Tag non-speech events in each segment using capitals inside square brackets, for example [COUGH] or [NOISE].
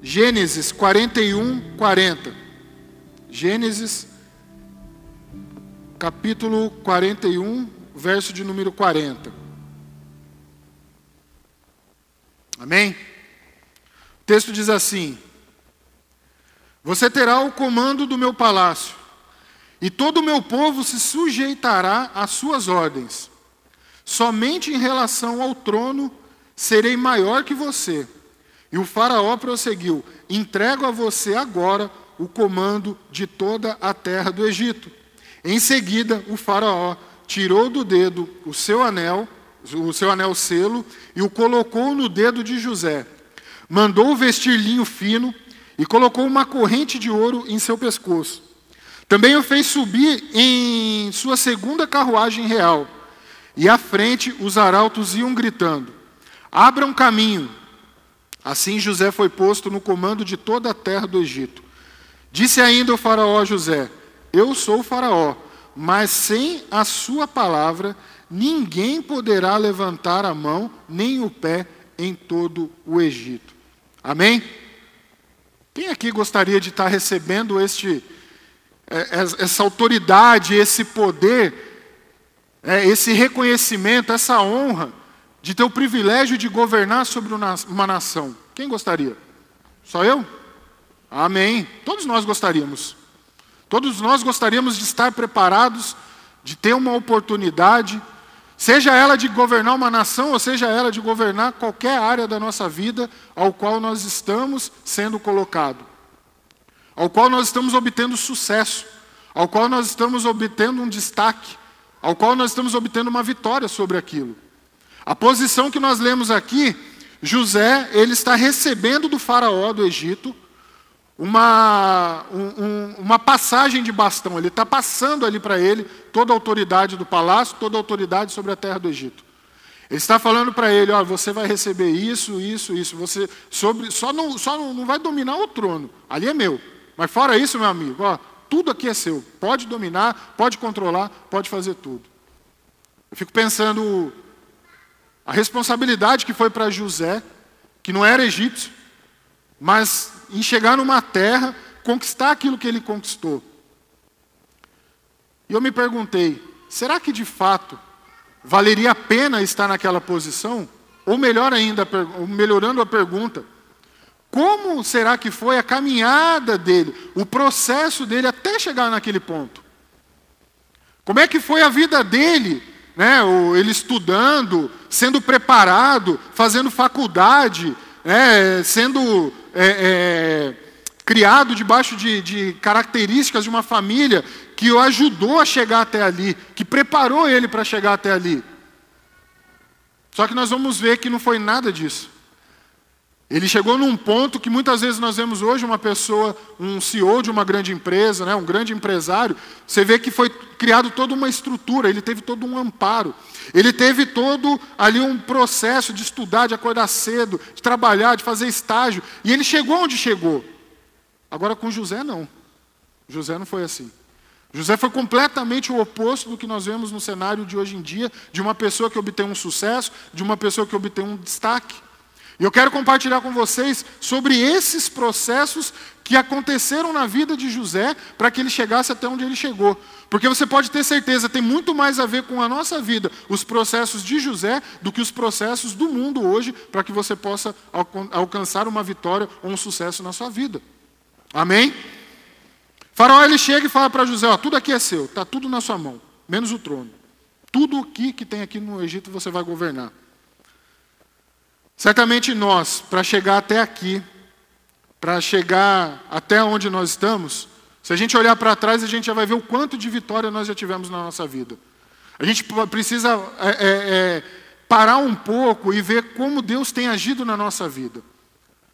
Gênesis 41, 40. Gênesis, capítulo 41, verso de número 40. Amém? O texto diz assim: Você terá o comando do meu palácio, e todo o meu povo se sujeitará às suas ordens. Somente em relação ao trono serei maior que você. E o Faraó prosseguiu: Entrego a você agora o comando de toda a terra do Egito. Em seguida, o Faraó tirou do dedo o seu anel, o seu anel selo, e o colocou no dedo de José. Mandou vestir linho fino e colocou uma corrente de ouro em seu pescoço. Também o fez subir em sua segunda carruagem real. E à frente os arautos iam gritando: Abram caminho, Assim José foi posto no comando de toda a terra do Egito. Disse ainda o Faraó a José: Eu sou o Faraó, mas sem a sua palavra ninguém poderá levantar a mão nem o pé em todo o Egito. Amém? Quem aqui gostaria de estar recebendo este, é, essa autoridade, esse poder, é, esse reconhecimento, essa honra de ter o privilégio de governar sobre uma nação. Quem gostaria? Só eu? Amém. Todos nós gostaríamos. Todos nós gostaríamos de estar preparados, de ter uma oportunidade, seja ela de governar uma nação, ou seja ela de governar qualquer área da nossa vida ao qual nós estamos sendo colocado, ao qual nós estamos obtendo sucesso, ao qual nós estamos obtendo um destaque, ao qual nós estamos obtendo uma vitória sobre aquilo. A posição que nós lemos aqui, José, ele está recebendo do faraó do Egito uma, um, uma passagem de bastão. Ele está passando ali para ele toda a autoridade do palácio, toda a autoridade sobre a terra do Egito. Ele está falando para ele, ó, você vai receber isso, isso, isso. Você sobre, só não, só não, vai dominar o trono. Ali é meu. Mas fora isso, meu amigo, ó, tudo aqui é seu. Pode dominar, pode controlar, pode fazer tudo. Eu fico pensando a responsabilidade que foi para José, que não era egípcio, mas em chegar numa terra, conquistar aquilo que ele conquistou. E eu me perguntei: será que de fato valeria a pena estar naquela posição? Ou melhor ainda, melhorando a pergunta, como será que foi a caminhada dele, o processo dele até chegar naquele ponto? Como é que foi a vida dele né, ele estudando, sendo preparado, fazendo faculdade, né, sendo é, é, criado debaixo de, de características de uma família que o ajudou a chegar até ali, que preparou ele para chegar até ali. Só que nós vamos ver que não foi nada disso. Ele chegou num ponto que muitas vezes nós vemos hoje uma pessoa, um CEO de uma grande empresa, né, um grande empresário, você vê que foi criado toda uma estrutura, ele teve todo um amparo, ele teve todo ali um processo de estudar, de acordar cedo, de trabalhar, de fazer estágio, e ele chegou onde chegou. Agora com José não. José não foi assim. José foi completamente o oposto do que nós vemos no cenário de hoje em dia, de uma pessoa que obtém um sucesso, de uma pessoa que obtém um destaque. E eu quero compartilhar com vocês sobre esses processos que aconteceram na vida de José para que ele chegasse até onde ele chegou. Porque você pode ter certeza, tem muito mais a ver com a nossa vida, os processos de José, do que os processos do mundo hoje, para que você possa alcançar uma vitória ou um sucesso na sua vida. Amém? Faraó ele chega e fala para José: ó, tudo aqui é seu, está tudo na sua mão, menos o trono. Tudo aqui que tem aqui no Egito você vai governar. Certamente nós, para chegar até aqui, para chegar até onde nós estamos, se a gente olhar para trás, a gente já vai ver o quanto de vitória nós já tivemos na nossa vida. A gente precisa é, é, é, parar um pouco e ver como Deus tem agido na nossa vida.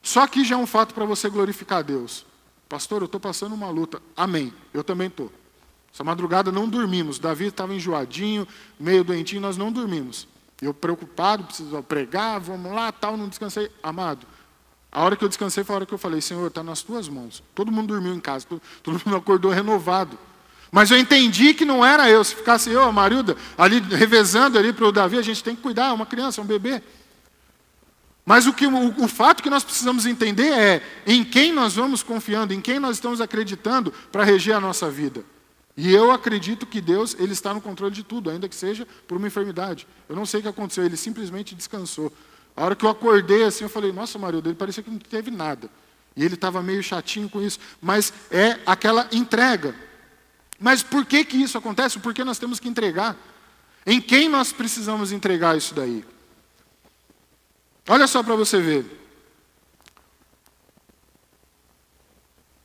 Só aqui já é um fato para você glorificar a Deus. Pastor, eu estou passando uma luta. Amém. Eu também estou. Essa madrugada não dormimos. Davi estava enjoadinho, meio doentinho, nós não dormimos. Eu preocupado, preciso pregar, vamos lá, tal, não descansei. Amado, a hora que eu descansei foi a hora que eu falei, Senhor, está nas tuas mãos. Todo mundo dormiu em casa, todo, mundo acordou renovado. Mas eu entendi que não era eu. Se ficasse eu, a Marilda, ali revezando ali para o Davi, a gente tem que cuidar, é uma criança, é um bebê. Mas o, que, o, o fato que nós precisamos entender é em quem nós vamos confiando, em quem nós estamos acreditando para reger a nossa vida. E eu acredito que Deus ele está no controle de tudo, ainda que seja por uma enfermidade. Eu não sei o que aconteceu, ele simplesmente descansou. A hora que eu acordei assim, eu falei, nossa, Marildo, ele parecia que não teve nada. E ele estava meio chatinho com isso. Mas é aquela entrega. Mas por que, que isso acontece? Por que nós temos que entregar? Em quem nós precisamos entregar isso daí? Olha só para você ver.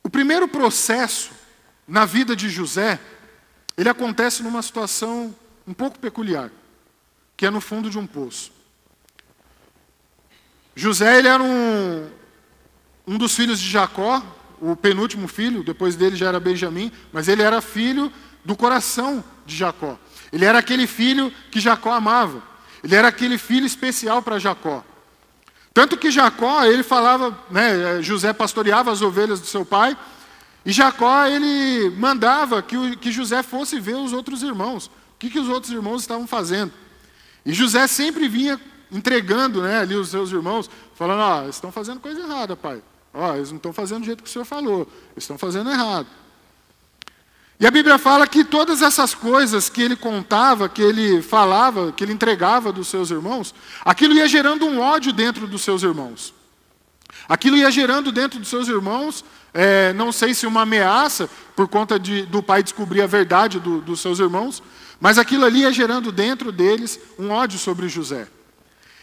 O primeiro processo na vida de José, ele acontece numa situação um pouco peculiar, que é no fundo de um poço. José ele era um, um dos filhos de Jacó, o penúltimo filho, depois dele já era Benjamim, mas ele era filho do coração de Jacó. Ele era aquele filho que Jacó amava. Ele era aquele filho especial para Jacó. Tanto que Jacó, ele falava, né, José pastoreava as ovelhas do seu pai, e Jacó, ele mandava que, que José fosse ver os outros irmãos, o que, que os outros irmãos estavam fazendo. E José sempre vinha entregando né, ali os seus irmãos, falando, ó, oh, estão fazendo coisa errada, pai. Ó, eles não estão fazendo do jeito que o senhor falou, eles estão fazendo errado. E a Bíblia fala que todas essas coisas que ele contava, que ele falava, que ele entregava dos seus irmãos, aquilo ia gerando um ódio dentro dos seus irmãos. Aquilo ia gerando dentro dos seus irmãos, é, não sei se uma ameaça, por conta de, do pai descobrir a verdade do, dos seus irmãos, mas aquilo ali ia gerando dentro deles um ódio sobre José.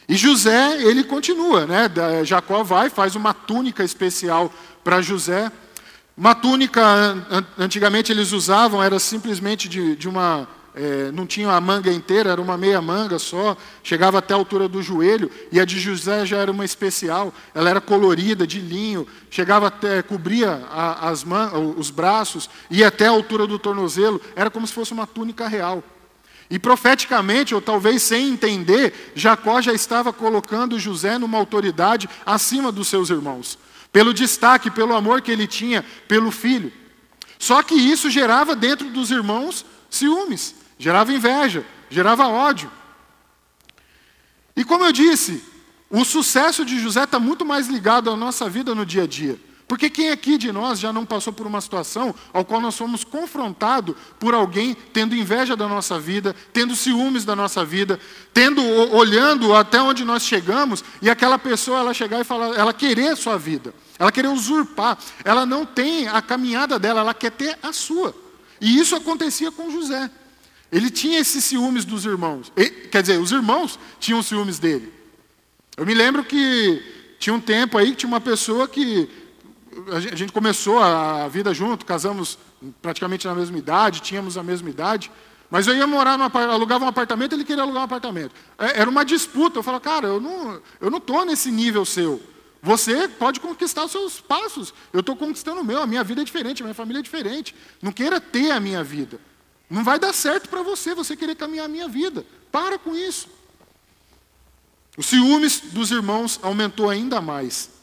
E José, ele continua, né? Jacó vai, faz uma túnica especial para José. Uma túnica, antigamente eles usavam, era simplesmente de, de uma. É, não tinha a manga inteira, era uma meia manga só, chegava até a altura do joelho, e a de José já era uma especial, ela era colorida, de linho, chegava até, cobria a, as man, os braços, ia até a altura do tornozelo, era como se fosse uma túnica real. E profeticamente, ou talvez sem entender, Jacó já estava colocando José numa autoridade acima dos seus irmãos pelo destaque, pelo amor que ele tinha pelo filho. Só que isso gerava dentro dos irmãos ciúmes, gerava inveja, gerava ódio. E como eu disse, o sucesso de José está muito mais ligado à nossa vida no dia a dia. Porque quem aqui de nós já não passou por uma situação ao qual nós fomos confrontados por alguém tendo inveja da nossa vida, tendo ciúmes da nossa vida, tendo olhando até onde nós chegamos e aquela pessoa ela chegar e falar, ela querer a sua vida, ela querer usurpar, ela não tem a caminhada dela, ela quer ter a sua. E isso acontecia com José. Ele tinha esses ciúmes dos irmãos. quer dizer, os irmãos tinham ciúmes dele. Eu me lembro que tinha um tempo aí que tinha uma pessoa que a gente começou a vida junto, casamos praticamente na mesma idade, tínhamos a mesma idade, mas eu ia morar, no, alugava um apartamento, ele queria alugar um apartamento. É, era uma disputa, eu falava, cara, eu não eu não estou nesse nível seu. Você pode conquistar os seus passos, eu estou conquistando o meu, a minha vida é diferente, a minha família é diferente. Não queira ter a minha vida. Não vai dar certo para você, você querer caminhar a minha vida. Para com isso. O ciúmes dos irmãos aumentou ainda mais.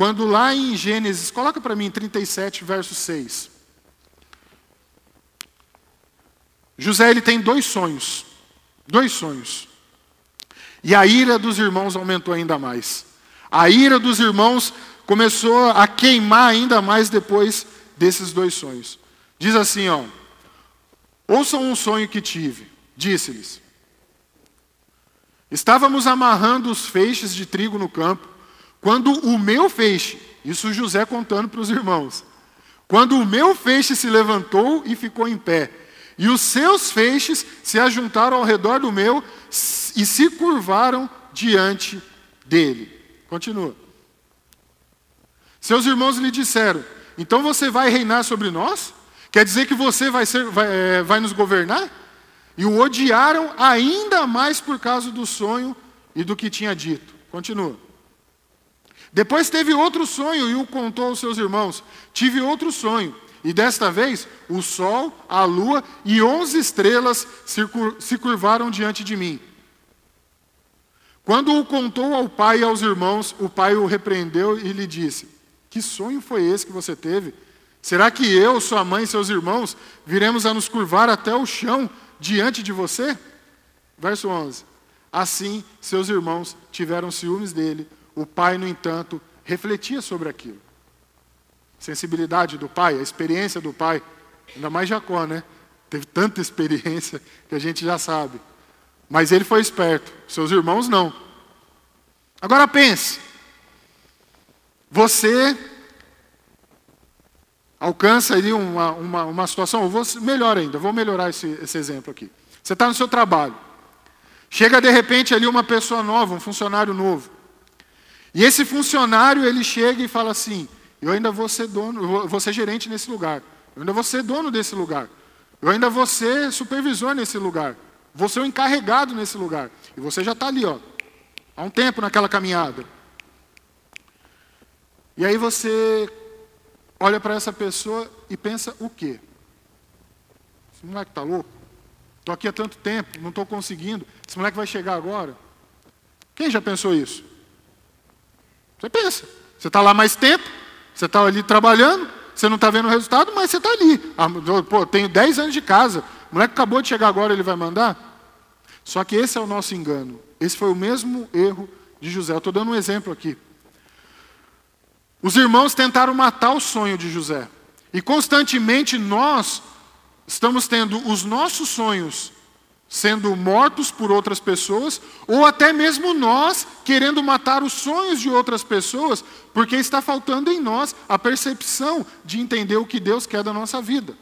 Quando lá em Gênesis, coloca para mim 37, verso 6. José ele tem dois sonhos. Dois sonhos. E a ira dos irmãos aumentou ainda mais. A ira dos irmãos começou a queimar ainda mais depois desses dois sonhos. Diz assim, ó: Ouçam um sonho que tive. Disse-lhes: Estávamos amarrando os feixes de trigo no campo quando o meu feixe, isso José contando para os irmãos, quando o meu feixe se levantou e ficou em pé, e os seus feixes se ajuntaram ao redor do meu e se curvaram diante dele. Continua. Seus irmãos lhe disseram: Então você vai reinar sobre nós? Quer dizer que você vai, ser, vai, é, vai nos governar? E o odiaram ainda mais por causa do sonho e do que tinha dito. Continua. Depois teve outro sonho e o contou aos seus irmãos. Tive outro sonho. E desta vez, o sol, a lua e onze estrelas se curvaram diante de mim. Quando o contou ao pai e aos irmãos, o pai o repreendeu e lhe disse: Que sonho foi esse que você teve? Será que eu, sua mãe e seus irmãos viremos a nos curvar até o chão diante de você? Verso 11. Assim, seus irmãos tiveram ciúmes dele. O pai, no entanto, refletia sobre aquilo. Sensibilidade do pai, a experiência do pai, ainda mais Jacó, né? Teve tanta experiência que a gente já sabe. Mas ele foi esperto, seus irmãos não. Agora pense, você alcança ali uma, uma, uma situação, vou, melhor ainda, vou melhorar esse, esse exemplo aqui. Você está no seu trabalho, chega de repente ali uma pessoa nova, um funcionário novo. E esse funcionário, ele chega e fala assim, eu ainda vou ser dono, vou ser gerente nesse lugar. Eu ainda vou ser dono desse lugar. Eu ainda vou ser supervisor nesse lugar. Vou ser o encarregado nesse lugar. E você já está ali, ó, há um tempo naquela caminhada. E aí você olha para essa pessoa e pensa o quê? Esse moleque está louco? Estou aqui há tanto tempo, não estou conseguindo. Esse moleque vai chegar agora? Quem já pensou isso? Você pensa. Você está lá mais tempo, você está ali trabalhando, você não está vendo o resultado, mas você está ali. Ah, pô, tenho 10 anos de casa. O moleque acabou de chegar agora, ele vai mandar? Só que esse é o nosso engano. Esse foi o mesmo erro de José. Eu estou dando um exemplo aqui. Os irmãos tentaram matar o sonho de José. E constantemente nós estamos tendo os nossos sonhos sendo mortos por outras pessoas, ou até mesmo nós querendo matar os sonhos de outras pessoas, porque está faltando em nós a percepção de entender o que Deus quer da nossa vida.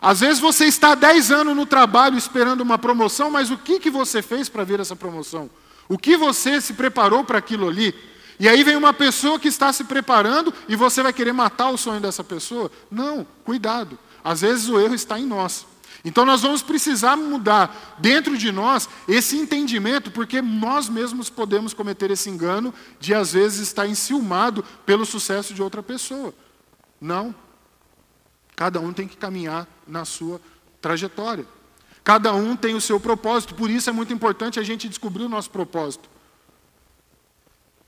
Às vezes você está 10 anos no trabalho esperando uma promoção, mas o que, que você fez para ver essa promoção? O que você se preparou para aquilo ali? E aí vem uma pessoa que está se preparando e você vai querer matar o sonho dessa pessoa? Não, cuidado. Às vezes o erro está em nós. Então nós vamos precisar mudar dentro de nós esse entendimento, porque nós mesmos podemos cometer esse engano de às vezes estar enciumado pelo sucesso de outra pessoa. Não. Cada um tem que caminhar na sua trajetória. Cada um tem o seu propósito, por isso é muito importante a gente descobrir o nosso propósito.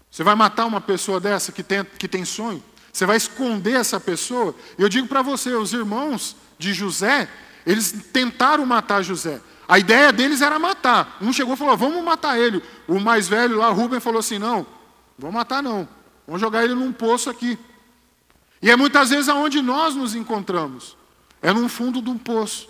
Você vai matar uma pessoa dessa que tem, que tem sonho? Você vai esconder essa pessoa? Eu digo para você, os irmãos de José, eles tentaram matar José. A ideia deles era matar. Um chegou e falou: vamos matar ele. O mais velho lá, Rubem, falou assim: não, vamos matar não. Vamos jogar ele num poço aqui. E é muitas vezes aonde nós nos encontramos. É no fundo de um poço.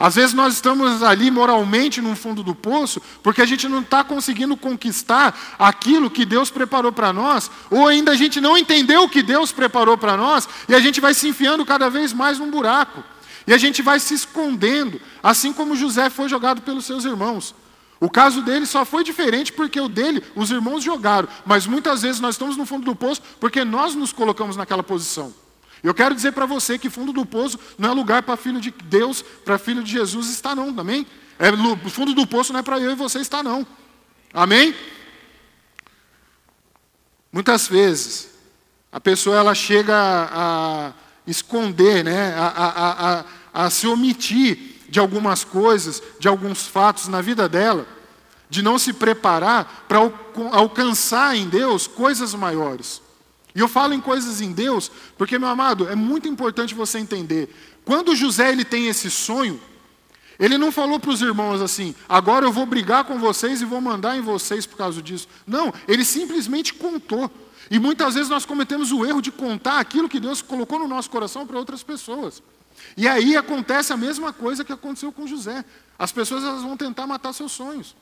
Às vezes nós estamos ali moralmente no fundo do poço, porque a gente não está conseguindo conquistar aquilo que Deus preparou para nós, ou ainda a gente não entendeu o que Deus preparou para nós, e a gente vai se enfiando cada vez mais num buraco. E a gente vai se escondendo, assim como José foi jogado pelos seus irmãos. O caso dele só foi diferente porque o dele, os irmãos jogaram, mas muitas vezes nós estamos no fundo do poço porque nós nos colocamos naquela posição. Eu quero dizer para você que fundo do poço não é lugar para filho de Deus, para filho de Jesus estar não, também. É, fundo do poço não é para eu e você estar não. Amém? Muitas vezes a pessoa ela chega a, a esconder, né, a, a, a, a se omitir de algumas coisas, de alguns fatos na vida dela, de não se preparar para alcançar em Deus coisas maiores. E eu falo em coisas em Deus, porque, meu amado, é muito importante você entender. Quando José ele tem esse sonho, ele não falou para os irmãos assim, agora eu vou brigar com vocês e vou mandar em vocês por causa disso. Não, ele simplesmente contou. E muitas vezes nós cometemos o erro de contar aquilo que Deus colocou no nosso coração para outras pessoas. E aí acontece a mesma coisa que aconteceu com José. As pessoas elas vão tentar matar seus sonhos.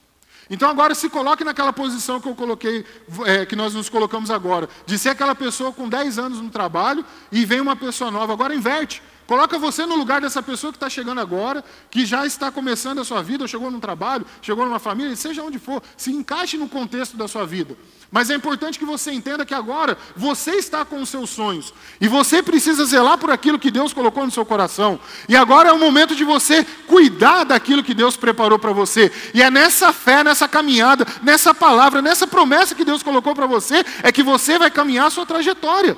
Então agora se coloque naquela posição que eu coloquei, é, que nós nos colocamos agora, de ser aquela pessoa com 10 anos no trabalho e vem uma pessoa nova. Agora inverte. Coloca você no lugar dessa pessoa que está chegando agora, que já está começando a sua vida, ou chegou num trabalho, chegou numa família, seja onde for, se encaixe no contexto da sua vida. Mas é importante que você entenda que agora você está com os seus sonhos. E você precisa zelar por aquilo que Deus colocou no seu coração. E agora é o momento de você cuidar daquilo que Deus preparou para você. E é nessa fé, nessa caminhada, nessa palavra, nessa promessa que Deus colocou para você, é que você vai caminhar a sua trajetória.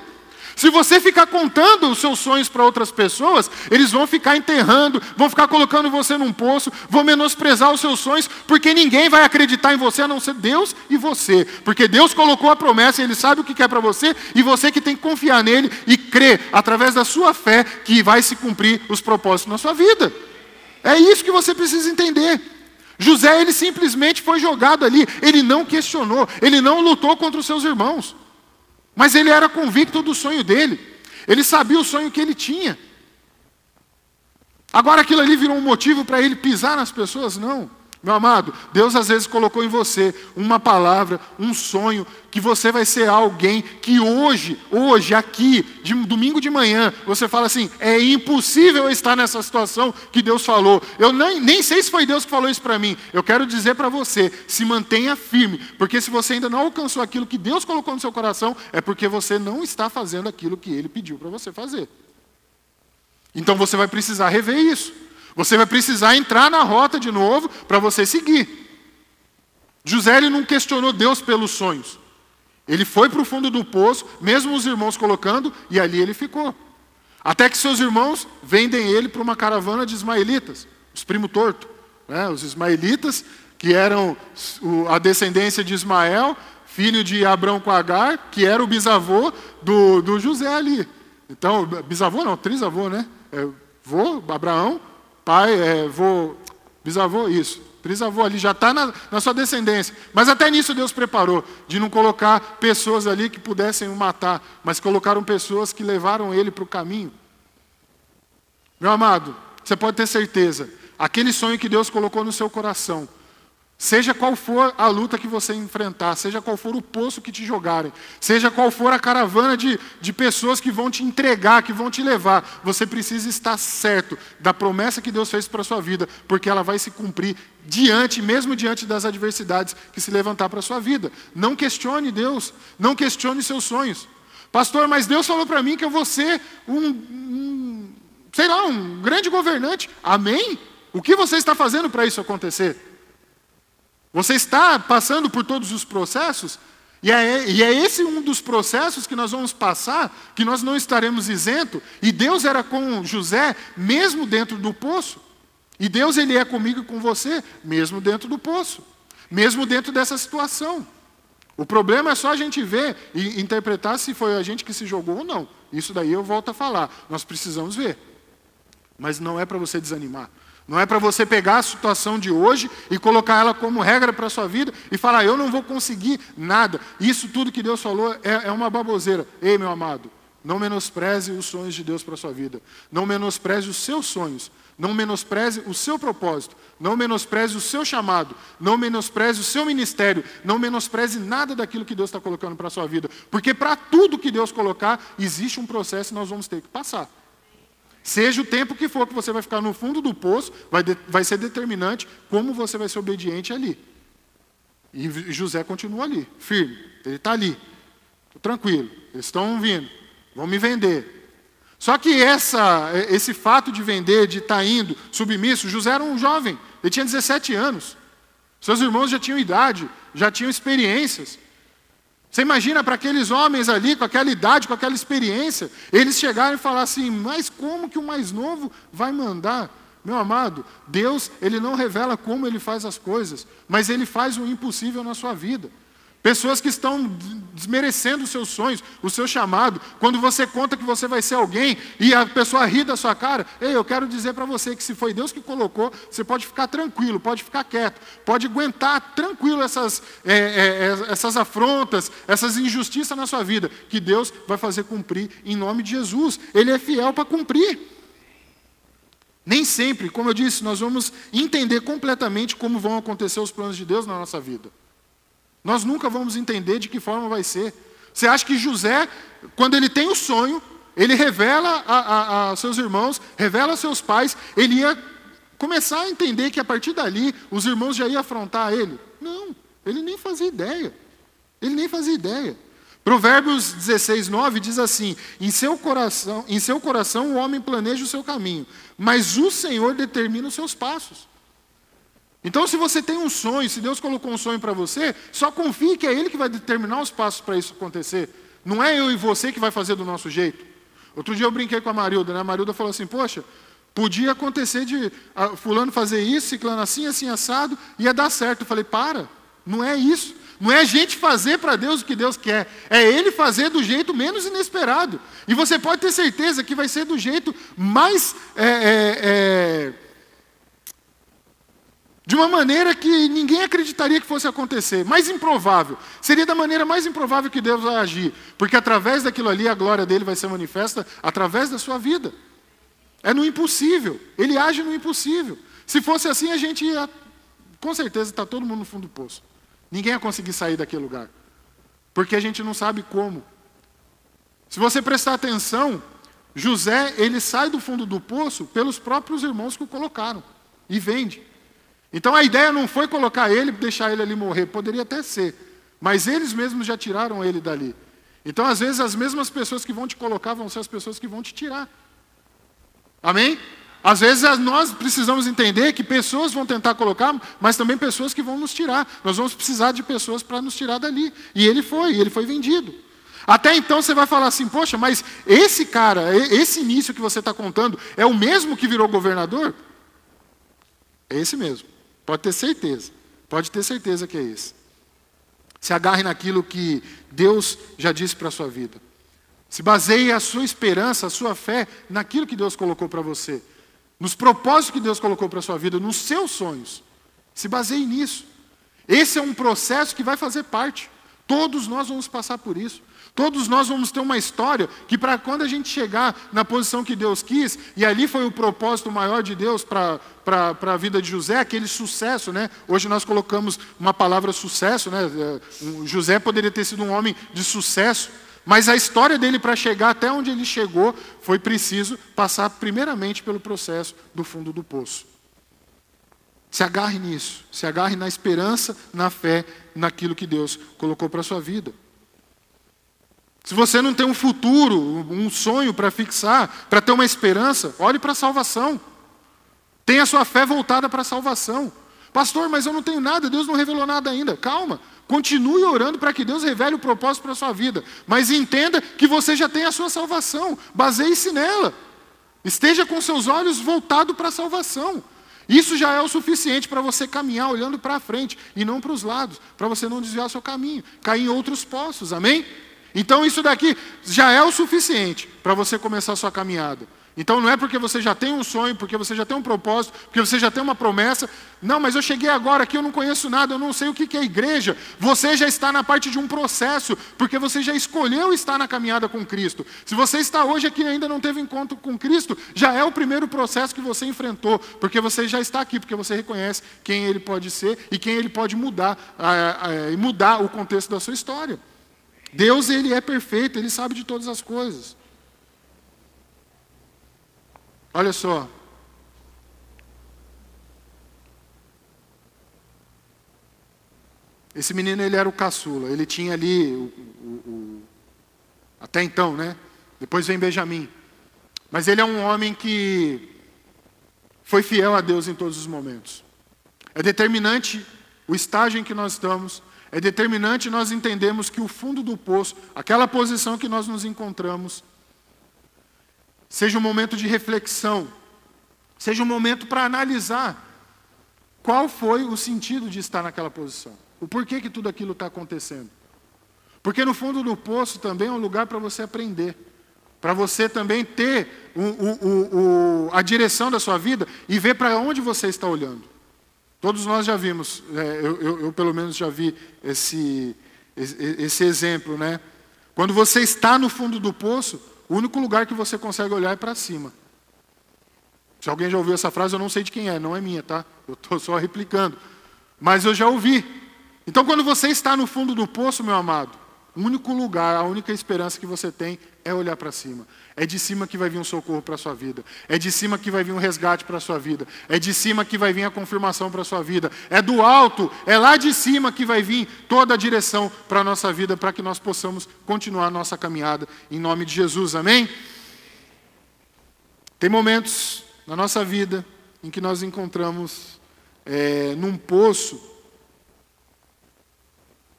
Se você ficar contando os seus sonhos para outras pessoas, eles vão ficar enterrando, vão ficar colocando você num poço, vão menosprezar os seus sonhos, porque ninguém vai acreditar em você a não ser Deus e você. Porque Deus colocou a promessa, Ele sabe o que quer para você, e você que tem que confiar nele e crer, através da sua fé, que vai se cumprir os propósitos na sua vida. É isso que você precisa entender. José, ele simplesmente foi jogado ali, ele não questionou, ele não lutou contra os seus irmãos, mas ele era convicto do sonho dele, ele sabia o sonho que ele tinha. Agora aquilo ali virou um motivo para ele pisar nas pessoas? Não. Meu amado, Deus às vezes colocou em você uma palavra, um sonho, que você vai ser alguém que hoje, hoje, aqui, de domingo de manhã, você fala assim: é impossível eu estar nessa situação que Deus falou. Eu nem, nem sei se foi Deus que falou isso para mim. Eu quero dizer para você: se mantenha firme, porque se você ainda não alcançou aquilo que Deus colocou no seu coração, é porque você não está fazendo aquilo que Ele pediu para você fazer. Então você vai precisar rever isso. Você vai precisar entrar na rota de novo para você seguir. José ele não questionou Deus pelos sonhos. Ele foi para o fundo do poço, mesmo os irmãos colocando, e ali ele ficou. Até que seus irmãos vendem ele para uma caravana de ismaelitas, os primo torto. Né? Os ismaelitas, que eram a descendência de Ismael, filho de Abrão com Agar, que era o bisavô do, do José ali. Então, bisavô não, trisavô, né? É, vô, Abraão, pai, é, vô, bisavô, isso. Trisavô ali já está na, na, sua descendência. Mas até nisso Deus preparou, de não colocar pessoas ali que pudessem o matar, mas colocaram pessoas que levaram ele para o caminho. Meu amado, você pode ter certeza, aquele sonho que Deus colocou no seu coração, Seja qual for a luta que você enfrentar, seja qual for o poço que te jogarem, seja qual for a caravana de, de pessoas que vão te entregar, que vão te levar, você precisa estar certo da promessa que Deus fez para a sua vida, porque ela vai se cumprir diante, mesmo diante das adversidades que se levantar para a sua vida. Não questione Deus, não questione seus sonhos. Pastor, mas Deus falou para mim que eu vou ser um, um, sei lá, um grande governante. Amém? O que você está fazendo para isso acontecer? Você está passando por todos os processos, e é, e é, esse um dos processos que nós vamos passar, que nós não estaremos isento. E Deus era com José, mesmo dentro do poço. E Deus ele é comigo e com você, mesmo dentro do poço, mesmo dentro dessa situação. O problema é só a gente ver e interpretar se foi a gente que se jogou ou não. Isso daí eu volto a falar. Nós precisamos ver. Mas não é para você desanimar. Não é para você pegar a situação de hoje e colocar ela como regra para a sua vida e falar, eu não vou conseguir nada. Isso tudo que Deus falou é, é uma baboseira. Ei, meu amado, não menospreze os sonhos de Deus para a sua vida. Não menospreze os seus sonhos. Não menospreze o seu propósito. Não menospreze o seu chamado. Não menospreze o seu ministério. Não menospreze nada daquilo que Deus está colocando para a sua vida. Porque para tudo que Deus colocar, existe um processo e nós vamos ter que passar. Seja o tempo que for que você vai ficar no fundo do poço, vai, de, vai ser determinante como você vai ser obediente ali. E José continua ali, firme. Ele está ali. tranquilo. Eles estão vindo. Vão me vender. Só que essa, esse fato de vender, de estar tá indo, submisso, José era um jovem. Ele tinha 17 anos. Seus irmãos já tinham idade, já tinham experiências. Você imagina para aqueles homens ali, com aquela idade, com aquela experiência, eles chegarem e falar assim: mas como que o mais novo vai mandar? Meu amado, Deus, Ele não revela como Ele faz as coisas, mas Ele faz o impossível na sua vida. Pessoas que estão desmerecendo os seus sonhos, o seu chamado. Quando você conta que você vai ser alguém e a pessoa ri da sua cara, ei, eu quero dizer para você que se foi Deus que colocou, você pode ficar tranquilo, pode ficar quieto, pode aguentar tranquilo essas, é, é, é, essas afrontas, essas injustiças na sua vida, que Deus vai fazer cumprir em nome de Jesus. Ele é fiel para cumprir. Nem sempre, como eu disse, nós vamos entender completamente como vão acontecer os planos de Deus na nossa vida. Nós nunca vamos entender de que forma vai ser. Você acha que José, quando ele tem o sonho, ele revela a, a, a seus irmãos, revela a seus pais, ele ia começar a entender que a partir dali os irmãos já iam afrontar ele? Não, ele nem fazia ideia. Ele nem fazia ideia. Provérbios 16, 9 diz assim: em seu, coração, em seu coração o homem planeja o seu caminho, mas o Senhor determina os seus passos. Então, se você tem um sonho, se Deus colocou um sonho para você, só confie que é Ele que vai determinar os passos para isso acontecer. Não é eu e você que vai fazer do nosso jeito. Outro dia eu brinquei com a Marilda, né? A Marilda falou assim: Poxa, podia acontecer de Fulano fazer isso, Ciclano assim, assim, assado, ia dar certo. Eu falei: Para, não é isso. Não é a gente fazer para Deus o que Deus quer, é Ele fazer do jeito menos inesperado. E você pode ter certeza que vai ser do jeito mais. É, é, é De uma maneira que ninguém acreditaria que fosse acontecer, mais improvável. Seria da maneira mais improvável que Deus vai agir, porque através daquilo ali a glória dele vai ser manifesta através da sua vida. É no impossível. Ele age no impossível. Se fosse assim, a gente ia, com certeza, estar tá todo mundo no fundo do poço. Ninguém ia conseguir sair daquele lugar. Porque a gente não sabe como. Se você prestar atenção, José, ele sai do fundo do poço pelos próprios irmãos que o colocaram e vende. Então a ideia não foi colocar ele deixar ele ali morrer, poderia até ser, mas eles mesmos já tiraram ele dali. Então às vezes as mesmas pessoas que vão te colocar vão ser as pessoas que vão te tirar. Amém? Às vezes nós precisamos entender que pessoas vão tentar colocar, mas também pessoas que vão nos tirar. Nós vamos precisar de pessoas para nos tirar dali. E ele foi, ele foi vendido. Até então você vai falar assim, poxa, mas esse cara, esse início que você está contando, é o mesmo que virou governador? É esse mesmo. Pode ter certeza. Pode ter certeza que é esse. Se agarre naquilo que Deus já disse para a sua vida. Se baseie a sua esperança, a sua fé naquilo que Deus colocou para você, nos propósitos que Deus colocou para a sua vida, nos seus sonhos. Se baseie nisso. Esse é um processo que vai fazer parte. Todos nós vamos passar por isso. Todos nós vamos ter uma história que, para quando a gente chegar na posição que Deus quis, e ali foi o propósito maior de Deus para a vida de José, aquele sucesso, né? Hoje nós colocamos uma palavra sucesso, né? É, José poderia ter sido um homem de sucesso, mas a história dele para chegar até onde ele chegou foi preciso passar primeiramente pelo processo do fundo do poço. Se agarre nisso, se agarre na esperança, na fé, naquilo que Deus colocou para a sua vida. Se você não tem um futuro, um sonho para fixar, para ter uma esperança, olhe para a salvação. Tenha sua fé voltada para a salvação. Pastor, mas eu não tenho nada, Deus não revelou nada ainda. Calma, continue orando para que Deus revele o propósito para a sua vida. Mas entenda que você já tem a sua salvação, baseie-se nela. Esteja com seus olhos voltados para a salvação. Isso já é o suficiente para você caminhar olhando para frente e não para os lados, para você não desviar seu caminho, cair em outros poços, amém? Então isso daqui já é o suficiente para você começar a sua caminhada. Então não é porque você já tem um sonho, porque você já tem um propósito, porque você já tem uma promessa. Não, mas eu cheguei agora aqui, eu não conheço nada, eu não sei o que é igreja. Você já está na parte de um processo, porque você já escolheu estar na caminhada com Cristo. Se você está hoje aqui e ainda não teve encontro com Cristo, já é o primeiro processo que você enfrentou, porque você já está aqui, porque você reconhece quem Ele pode ser e quem Ele pode mudar, mudar o contexto da sua história. Deus, Ele é perfeito, Ele sabe de todas as coisas. Olha só. Esse menino, ele era o caçula. Ele tinha ali, o, o, o, até então, né? Depois vem Benjamim. Mas ele é um homem que foi fiel a Deus em todos os momentos. É determinante o estágio em que nós estamos, é determinante nós entendemos que o fundo do poço, aquela posição que nós nos encontramos, seja um momento de reflexão, seja um momento para analisar qual foi o sentido de estar naquela posição, o porquê que tudo aquilo está acontecendo. Porque no fundo do poço também é um lugar para você aprender, para você também ter o, o, o, a direção da sua vida e ver para onde você está olhando. Todos nós já vimos, é, eu, eu, eu, pelo menos já vi esse, esse exemplo, né? Quando você está no fundo do poço, o único lugar que você consegue olhar é para cima. Se alguém já ouviu essa frase, eu não sei de quem é, não é minha, tá? Eu estou só replicando. Mas eu já ouvi. Então, quando você está no fundo do poço, meu amado, o único lugar, a única esperança que você tem é olhar para cima. É de cima que vai vir um socorro para a sua vida. É de cima que vai vir um resgate para a sua vida. É de cima que vai vir a confirmação para a sua vida. É do alto, é lá de cima que vai vir toda a direção para a nossa vida, para que nós possamos continuar a nossa caminhada em nome de Jesus. Amém? Tem momentos na nossa vida em que nós encontramos é, num poço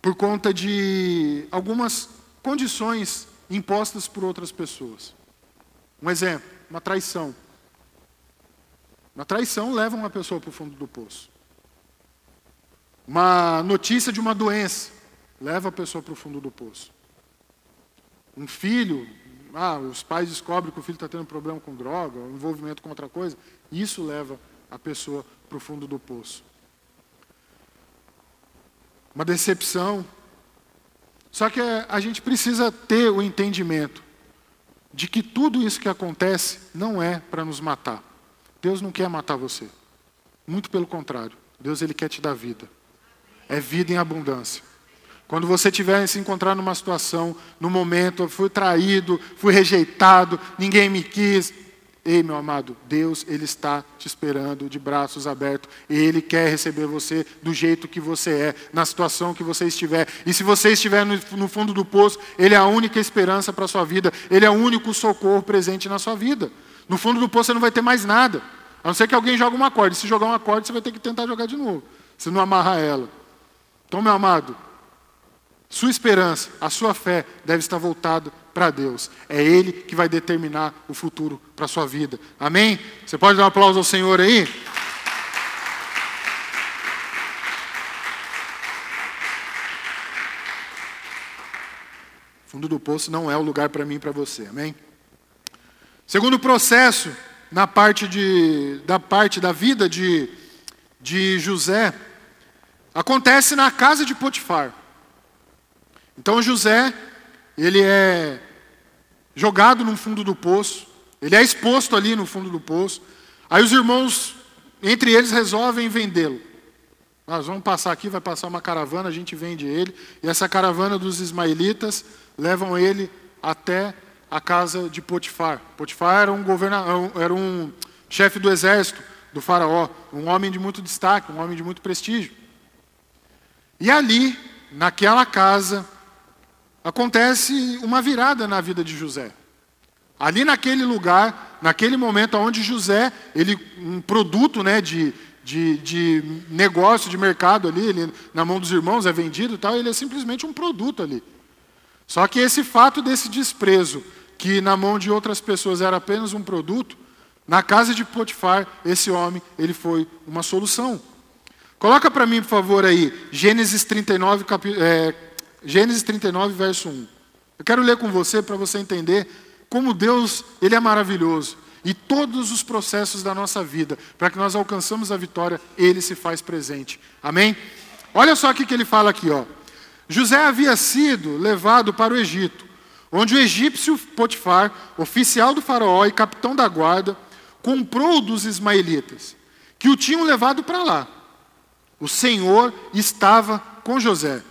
por conta de algumas condições impostas por outras pessoas. Um exemplo, uma traição. Uma traição leva uma pessoa para o fundo do poço. Uma notícia de uma doença leva a pessoa para o fundo do poço. Um filho, ah, os pais descobrem que o filho está tendo problema com droga, envolvimento com outra coisa, isso leva a pessoa para o fundo do poço. uma decepção. Só que a gente precisa ter o entendimento de que tudo isso que acontece não é para nos matar. Deus não quer matar você. Muito pelo contrário. Deus ele quer te dar vida. É vida em abundância. Quando você tiver se encontrar numa situação, no momento, eu fui traído, fui rejeitado, ninguém me quis, Ei, meu amado, Deus, Ele está te esperando de braços abertos. Ele quer receber você do jeito que você é, na situação que você estiver. E se você estiver no, no fundo do poço, Ele é a única esperança para a sua vida. Ele é o único socorro presente na sua vida. No fundo do poço você não vai ter mais nada. A não ser que alguém jogue uma corda. E se jogar uma corda, você vai ter que tentar jogar de novo. Se não amarrar ela. Então, meu amado, sua esperança, a sua fé deve estar voltada para Deus. É Ele que vai determinar o futuro para a sua vida. Amém? Você pode dar um aplauso ao Senhor aí? Fundo do poço não é o lugar para mim e para você. Amém? Segundo processo, na parte, de, da, parte da vida de, de José, acontece na casa de Potifar. Então José ele é jogado no fundo do poço, ele é exposto ali no fundo do poço. Aí os irmãos, entre eles, resolvem vendê-lo. Nós vamos passar aqui, vai passar uma caravana, a gente vende ele. E essa caravana dos ismaelitas levam ele até a casa de Potifar. Potifar era um, era um chefe do exército do faraó, um homem de muito destaque, um homem de muito prestígio. E ali, naquela casa, acontece uma virada na vida de José. Ali naquele lugar, naquele momento onde José, ele um produto, né, de, de, de negócio, de mercado ali, ele, na mão dos irmãos é vendido e tal, ele é simplesmente um produto ali. Só que esse fato desse desprezo, que na mão de outras pessoas era apenas um produto, na casa de Potifar, esse homem, ele foi uma solução. Coloca para mim, por favor, aí, Gênesis 39, capi, é, Gênesis 39, verso 1. Eu quero ler com você para você entender como Deus, ele é maravilhoso. E todos os processos da nossa vida, para que nós alcançamos a vitória, ele se faz presente. Amém? Olha só o que ele fala aqui, ó. José havia sido levado para o Egito, onde o egípcio Potifar, oficial do faraó e capitão da guarda, comprou dos ismaelitas, que o tinham levado para lá. O Senhor estava com José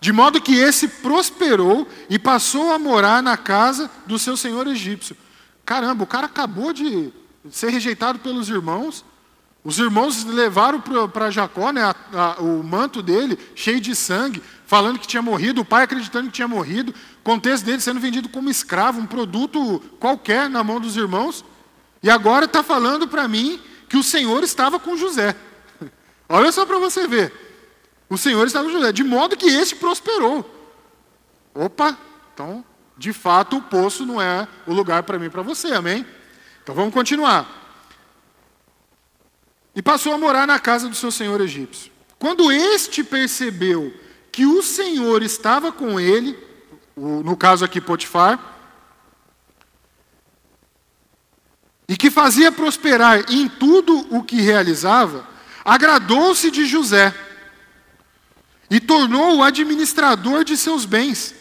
de modo que esse prosperou e passou a morar na casa do seu senhor egípcio. Caramba, o cara acabou de ser rejeitado pelos irmãos. Os irmãos levaram para Jacó né, a, a, o manto dele, cheio de sangue, falando que tinha morrido, o pai acreditando que tinha morrido, contexto dele sendo vendido como escravo, um produto qualquer na mão dos irmãos. E agora está falando para mim que o Senhor estava com José. [LAUGHS] Olha só para você ver. O Senhor estava com José, de modo que este prosperou. Opa, então, de fato, o poço não é o lugar para mim e para você, amém? Então vamos continuar. E passou a morar na casa do seu senhor egípcio. Quando este percebeu que o Senhor estava com ele, no caso aqui Potifar, e que fazia prosperar em tudo o que realizava, agradou-se de José e tornou-o administrador de seus bens.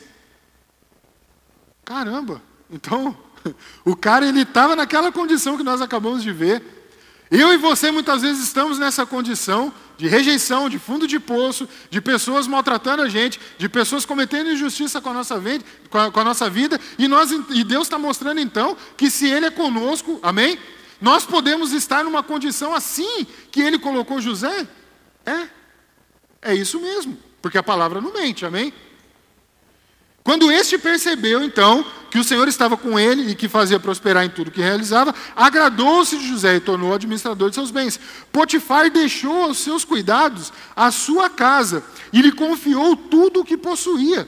Caramba! Então, [LAUGHS] o cara ele estava naquela condição que nós acabamos de ver. Eu e você muitas vezes estamos nessa condição de rejeição, de fundo de poço, de pessoas maltratando a gente, de pessoas cometendo injustiça com a nossa, vida, com a, com a nossa vida, e, nós, e Deus está mostrando então que se Ele é conosco, amém? Nós podemos estar numa condição assim que Ele colocou José? É. É isso mesmo, porque a palavra não mente, amém? Quando este percebeu, então, que o Senhor estava com ele e que fazia prosperar em tudo que realizava, agradou-se de José e tornou administrador de seus bens. Potifar deixou aos seus cuidados a sua casa e lhe confiou tudo o que possuía.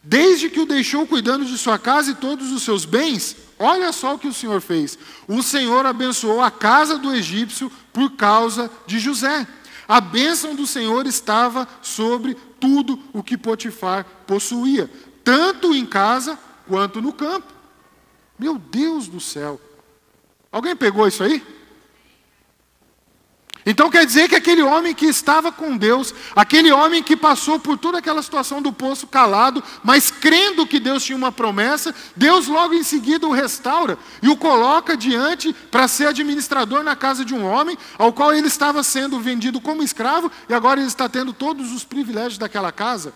Desde que o deixou cuidando de sua casa e todos os seus bens, olha só o que o Senhor fez. O Senhor abençoou a casa do egípcio por causa de José. A bênção do Senhor estava sobre tudo o que Potifar possuía, tanto em casa quanto no campo. Meu Deus do céu. Alguém pegou isso aí? Então quer dizer que aquele homem que estava com Deus, aquele homem que passou por toda aquela situação do poço calado, mas crendo que Deus tinha uma promessa, Deus logo em seguida o restaura e o coloca diante para ser administrador na casa de um homem, ao qual ele estava sendo vendido como escravo e agora ele está tendo todos os privilégios daquela casa.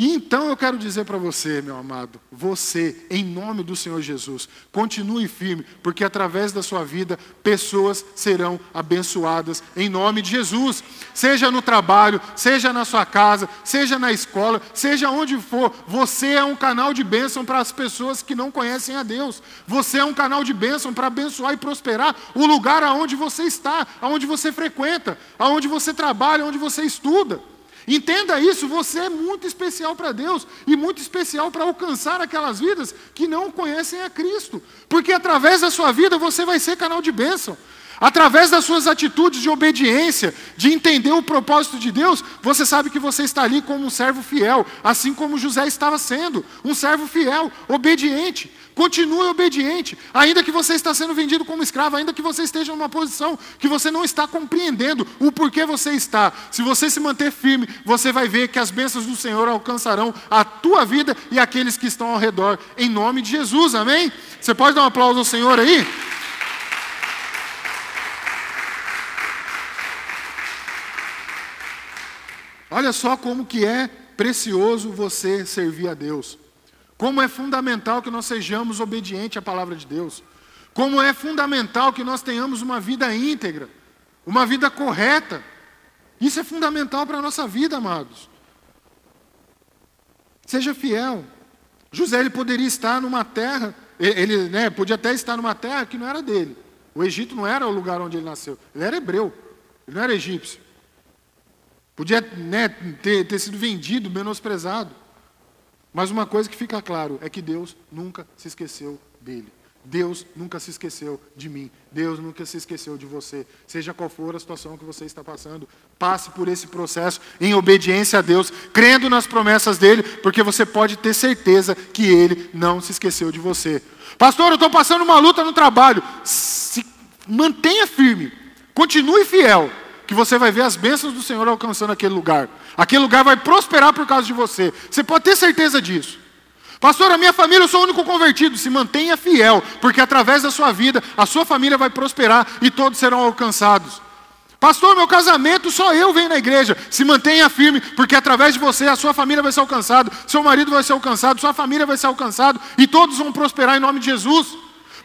E então eu quero dizer para você, meu amado, você, em nome do Senhor Jesus, continue firme, porque através da sua vida pessoas serão abençoadas em nome de Jesus. Seja no trabalho, seja na sua casa, seja na escola, seja onde for, você é um canal de bênção para as pessoas que não conhecem a Deus. Você é um canal de bênção para abençoar e prosperar o lugar aonde você está, aonde você frequenta, aonde você trabalha, aonde você estuda. Entenda isso, você é muito especial para Deus e muito especial para alcançar aquelas vidas que não conhecem a Cristo, porque através da sua vida você vai ser canal de bênção. Através das suas atitudes de obediência, de entender o propósito de Deus, você sabe que você está ali como um servo fiel, assim como José estava sendo, um servo fiel, obediente. Continue obediente, ainda que você está sendo vendido como escravo, ainda que você esteja numa posição que você não está compreendendo o porquê você está. Se você se manter firme, você vai ver que as bênçãos do Senhor alcançarão a tua vida e aqueles que estão ao redor, em nome de Jesus, amém? Você pode dar um aplauso ao Senhor aí? Olha só como que é precioso você servir a Deus. Como é fundamental que nós sejamos obedientes à palavra de Deus. Como é fundamental que nós tenhamos uma vida íntegra, uma vida correta. Isso é fundamental para a nossa vida, amados. Seja fiel. José ele poderia estar numa terra, ele né, podia até estar numa terra que não era dele. O Egito não era o lugar onde ele nasceu. Ele era hebreu, ele não era egípcio. Podia né, ter, ter sido vendido, menosprezado. Mas uma coisa que fica claro é que Deus nunca se esqueceu dele. Deus nunca se esqueceu de mim. Deus nunca se esqueceu de você. Seja qual for a situação que você está passando, passe por esse processo em obediência a Deus, crendo nas promessas dele, porque você pode ter certeza que ele não se esqueceu de você. Pastor, eu estou passando uma luta no trabalho. Se mantenha firme, continue fiel que você vai ver as bênçãos do Senhor alcançando aquele lugar. Aquele lugar vai prosperar por causa de você. Você pode ter certeza disso. Pastor, a minha família, eu sou o único convertido. Se mantenha fiel, porque através da sua vida, a sua família vai prosperar e todos serão alcançados. Pastor, meu casamento, só eu venho na igreja. Se mantenha firme, porque através de você a sua família vai ser alcançada, seu marido vai ser alcançado, sua família vai ser alcançada e todos vão prosperar em nome de Jesus.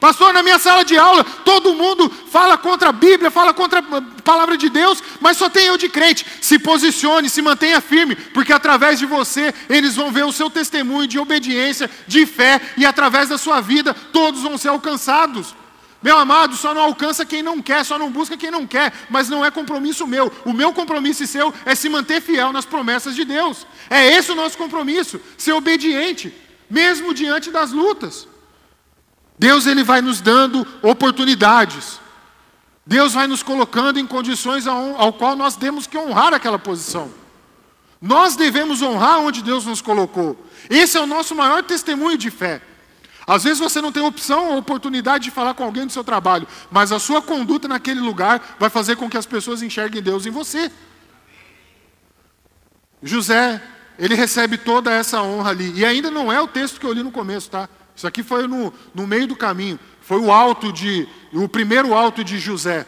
Pastor, na minha sala de aula, todo mundo fala contra a Bíblia, fala contra a palavra de Deus, mas só tem eu de crente. Se posicione, se mantenha firme, porque através de você eles vão ver o seu testemunho de obediência, de fé, e através da sua vida todos vão ser alcançados. Meu amado, só não alcança quem não quer, só não busca quem não quer, mas não é compromisso meu. O meu compromisso e seu é se manter fiel nas promessas de Deus. É esse o nosso compromisso, ser obediente, mesmo diante das lutas. Deus ele vai nos dando oportunidades. Deus vai nos colocando em condições ao, ao qual nós temos que honrar aquela posição. Nós devemos honrar onde Deus nos colocou. Esse é o nosso maior testemunho de fé. Às vezes você não tem opção ou oportunidade de falar com alguém do seu trabalho, mas a sua conduta naquele lugar vai fazer com que as pessoas enxerguem Deus em você. José, ele recebe toda essa honra ali. E ainda não é o texto que eu li no começo, tá? Isso aqui foi no, no meio do caminho. Foi o alto de, o primeiro alto de José.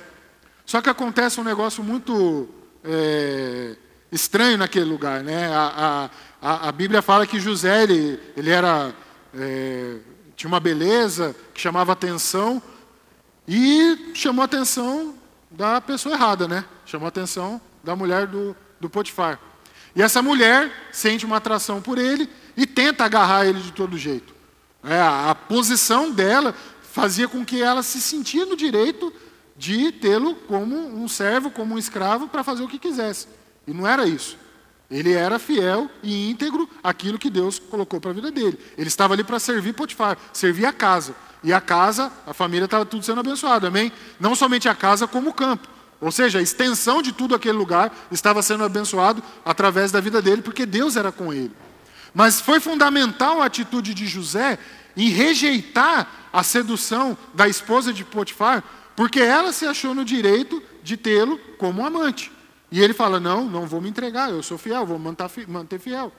Só que acontece um negócio muito é, estranho naquele lugar, né? A, a, a, Bíblia fala que José ele, ele era é, tinha uma beleza que chamava atenção e chamou a atenção da pessoa errada, né? Chamou a atenção da mulher do, do Potifar. E essa mulher sente uma atração por ele e tenta agarrar ele de todo jeito. É, a posição dela fazia com que ela se sentia no direito de tê-lo como um servo, como um escravo, para fazer o que quisesse. E não era isso. Ele era fiel e íntegro àquilo que Deus colocou para a vida dele. Ele estava ali para servir Potifar, servir a casa. E a casa, a família estava tudo sendo abençoado, amém? Não somente a casa, como o campo. Ou seja, a extensão de tudo aquele lugar estava sendo abençoado através da vida dele, porque Deus era com ele. Mas foi fundamental a atitude de José em rejeitar a sedução da esposa de Potifar, porque ela se achou no direito de tê-lo como amante. E ele fala: Não, não vou me entregar, eu sou fiel, vou manter fiel.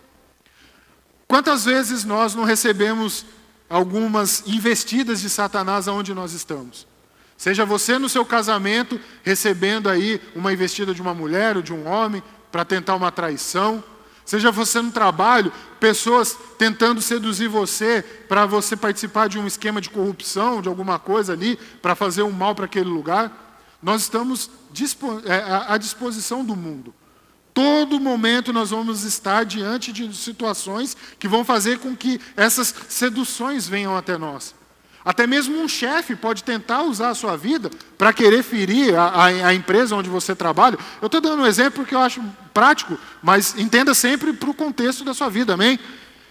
Quantas vezes nós não recebemos algumas investidas de Satanás aonde nós estamos? Seja você no seu casamento recebendo aí uma investida de uma mulher ou de um homem para tentar uma traição, seja você no trabalho, pessoas tentando seduzir você para você participar de um esquema de corrupção, de alguma coisa ali, para fazer um mal para aquele lugar, nós estamos é, à disposição do mundo. Todo momento nós vamos estar diante de situações que vão fazer com que essas seduções venham até nós. Até mesmo um chefe pode tentar usar a sua vida para querer ferir a, a, a, empresa onde você trabalha. Eu estou dando um exemplo porque eu acho prático, mas entenda sempre para o contexto da sua vida, amém?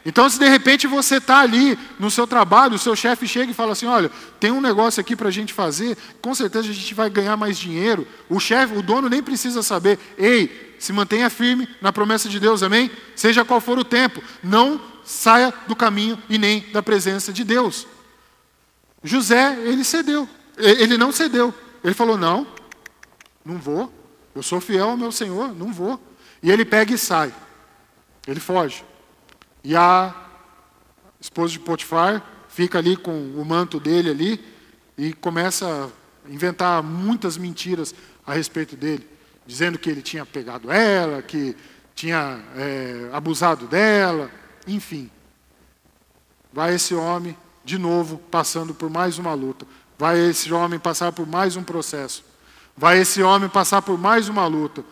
Então, se de repente você está ali no seu trabalho, o seu chefe chega e fala assim: olha, tem um negócio aqui para a gente fazer, com certeza a gente vai ganhar mais dinheiro. O chefe, o dono nem precisa saber. Ei, se mantenha firme na promessa de Deus, amém? Seja qual for o tempo, não saia do caminho e nem da presença de Deus. José, ele cedeu, ele não cedeu. Ele falou: não, não vou, eu sou fiel ao meu Senhor, não vou. E ele pega e sai, ele foge. E a esposa de Potifar fica ali com o manto dele ali e começa a inventar muitas mentiras a respeito dele, dizendo que ele tinha pegado ela, que tinha é, abusado dela, enfim. Vai esse homem de novo passando por mais uma luta. Vai esse homem passar por mais um processo. Vai esse homem passar por mais uma luta.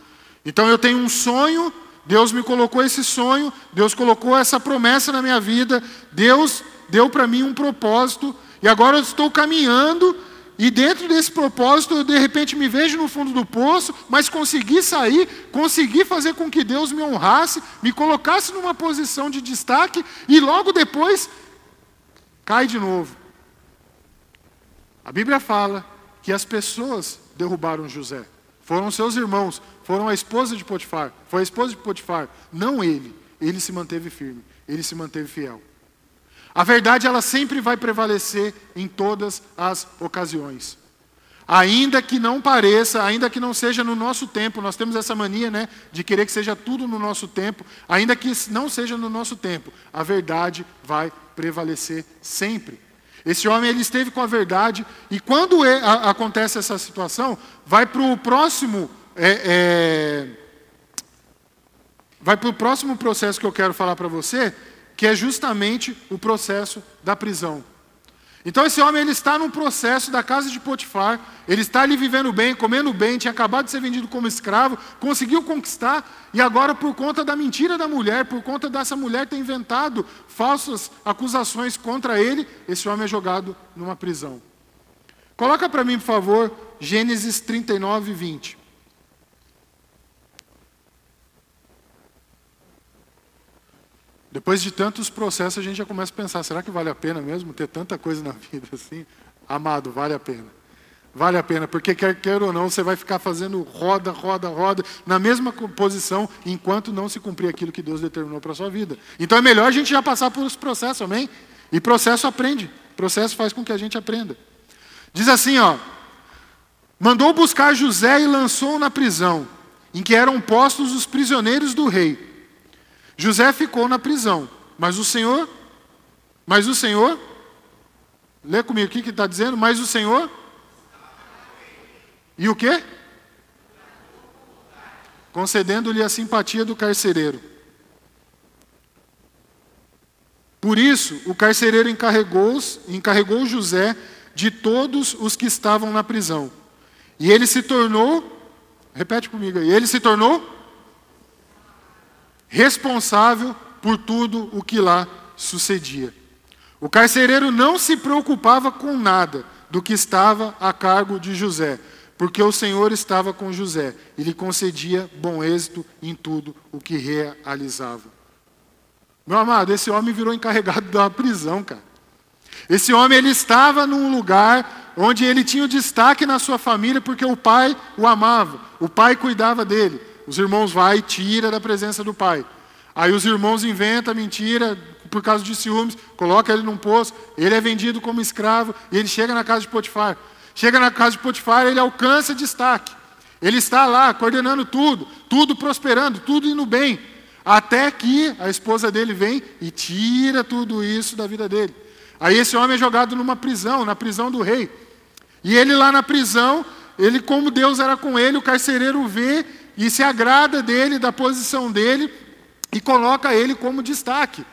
Então eu tenho um sonho Deus me colocou esse sonho, Deus colocou essa promessa na minha vida, Deus deu para mim um propósito, e agora eu estou caminhando, e dentro desse propósito eu de repente me vejo no fundo do poço, mas consegui sair, consegui fazer com que Deus me honrasse, me colocasse numa posição de destaque, e logo depois cai de novo. A Bíblia fala que as pessoas derrubaram José. Foram seus irmãos, foram a esposa de Potifar. Foi a esposa de Potifar, não ele. Ele se manteve firme, ele se manteve fiel. A verdade, ela sempre vai prevalecer em todas as ocasiões. Ainda que não pareça, ainda que não seja no nosso tempo, nós temos essa mania, né, de querer que seja tudo no nosso tempo, ainda que não seja no nosso tempo, a verdade vai prevalecer sempre. Esse homem ele esteve com a verdade e quando é, a, acontece essa situação, vai para o próximo é, é, vai para o próximo processo que eu quero falar para você, que é justamente o processo da prisão. Então esse homem ele está num processo da casa de Potifar, ele está ali vivendo bem, comendo bem, tinha acabado de ser vendido como escravo, conseguiu conquistar, e agora por conta da mentira da mulher, por conta dessa mulher ter inventado falsas acusações contra ele, esse homem é jogado numa prisão. Coloca para mim, por favor, Gênesis 39, 20. Depois de tantos processos, a gente já começa a pensar: será que vale a pena mesmo ter tanta coisa na [LAUGHS] vida assim? Amado, vale a pena. Vale a pena, porque quer queira ou não, você vai ficar fazendo roda, roda, roda, na mesma posição, enquanto não se cumprir aquilo que Deus determinou para a sua vida. Então é melhor a gente já passar por esse processo, amém? E processo aprende. Processo faz com que a gente aprenda. Diz assim, ó. Mandou buscar José e lançou na prisão, em que eram postos os prisioneiros do rei José ficou na prisão, mas o Senhor, mas o Senhor, lê comigo o que está dizendo, mas o Senhor, e o quê? Concedendo-lhe a simpatia do carcereiro. Por isso, o carcereiro encarregou, encarregou José de todos os que estavam na prisão. E ele se tornou, repete comigo aí, ele se tornou responsável por tudo o que lá sucedia. O carcereiro não se preocupava com nada do que estava a cargo de José, porque o Senhor estava com José e lhe concedia bom êxito em tudo o que realizava. Meu amado, esse homem virou encarregado da prisão, cara. Esse homem ele estava num lugar onde ele tinha o destaque na sua família porque o pai o amava, o pai cuidava dele. Os irmãos vai e tira da presença do pai. Aí os irmãos inventam mentira por causa de ciúmes, coloca ele num poço, ele é vendido como escravo e ele chega na casa de Potifar. Chega na casa de Potifar, ele alcança destaque. Ele está lá coordenando tudo, tudo prosperando, tudo indo bem. Até que a esposa dele vem e tira tudo isso da vida dele. Aí esse homem é jogado numa prisão, na prisão do rei. E ele lá na prisão, ele como Deus era com ele, o carcereiro vê e se agrada dele, da posição dele e coloca ele como destaque.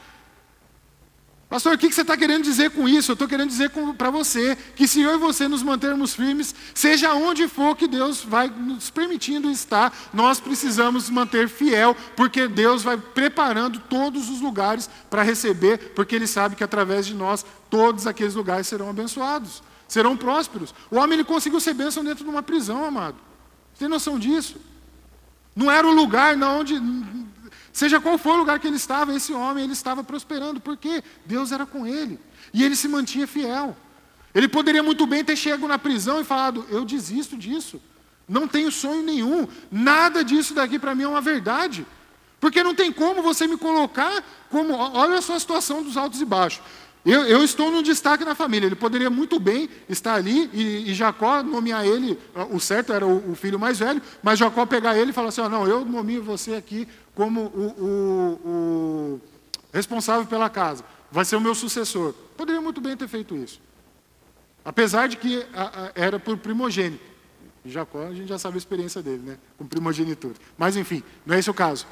Pastor, o que você está querendo dizer com isso? Eu estou querendo dizer para você que se eu e você nos mantermos firmes, seja onde for que Deus vai nos permitindo estar, nós precisamos manter fiel, porque Deus vai preparando todos os lugares para receber, porque Ele sabe que através de nós todos aqueles lugares serão abençoados, serão prósperos. O homem ele conseguiu ser bênção dentro de uma prisão, amado. Você tem noção disso? Não era o lugar onde Seja qual for o lugar que ele estava, esse homem ele estava prosperando, porque Deus era com ele. E ele se mantinha fiel. Ele poderia muito bem ter chegado na prisão e falado: Eu desisto disso. Não tenho sonho nenhum. Nada disso daqui para mim é uma verdade. Porque não tem como você me colocar como. Olha só a situação dos altos e baixos. Eu, eu, estou no destaque na família. Ele poderia muito bem estar ali e, e Jacó nomear ele, o certo era o, o, filho mais velho, mas Jacó pegar ele e falar assim: oh, não, eu nomeio você aqui como o, o, responsável pela casa, vai ser o meu sucessor. Poderia muito bem ter feito isso. Apesar de que a, a, era por primogênito. Jacó, a gente já sabe a experiência dele, né? Com primogenitura. Mas enfim, não é esse o caso.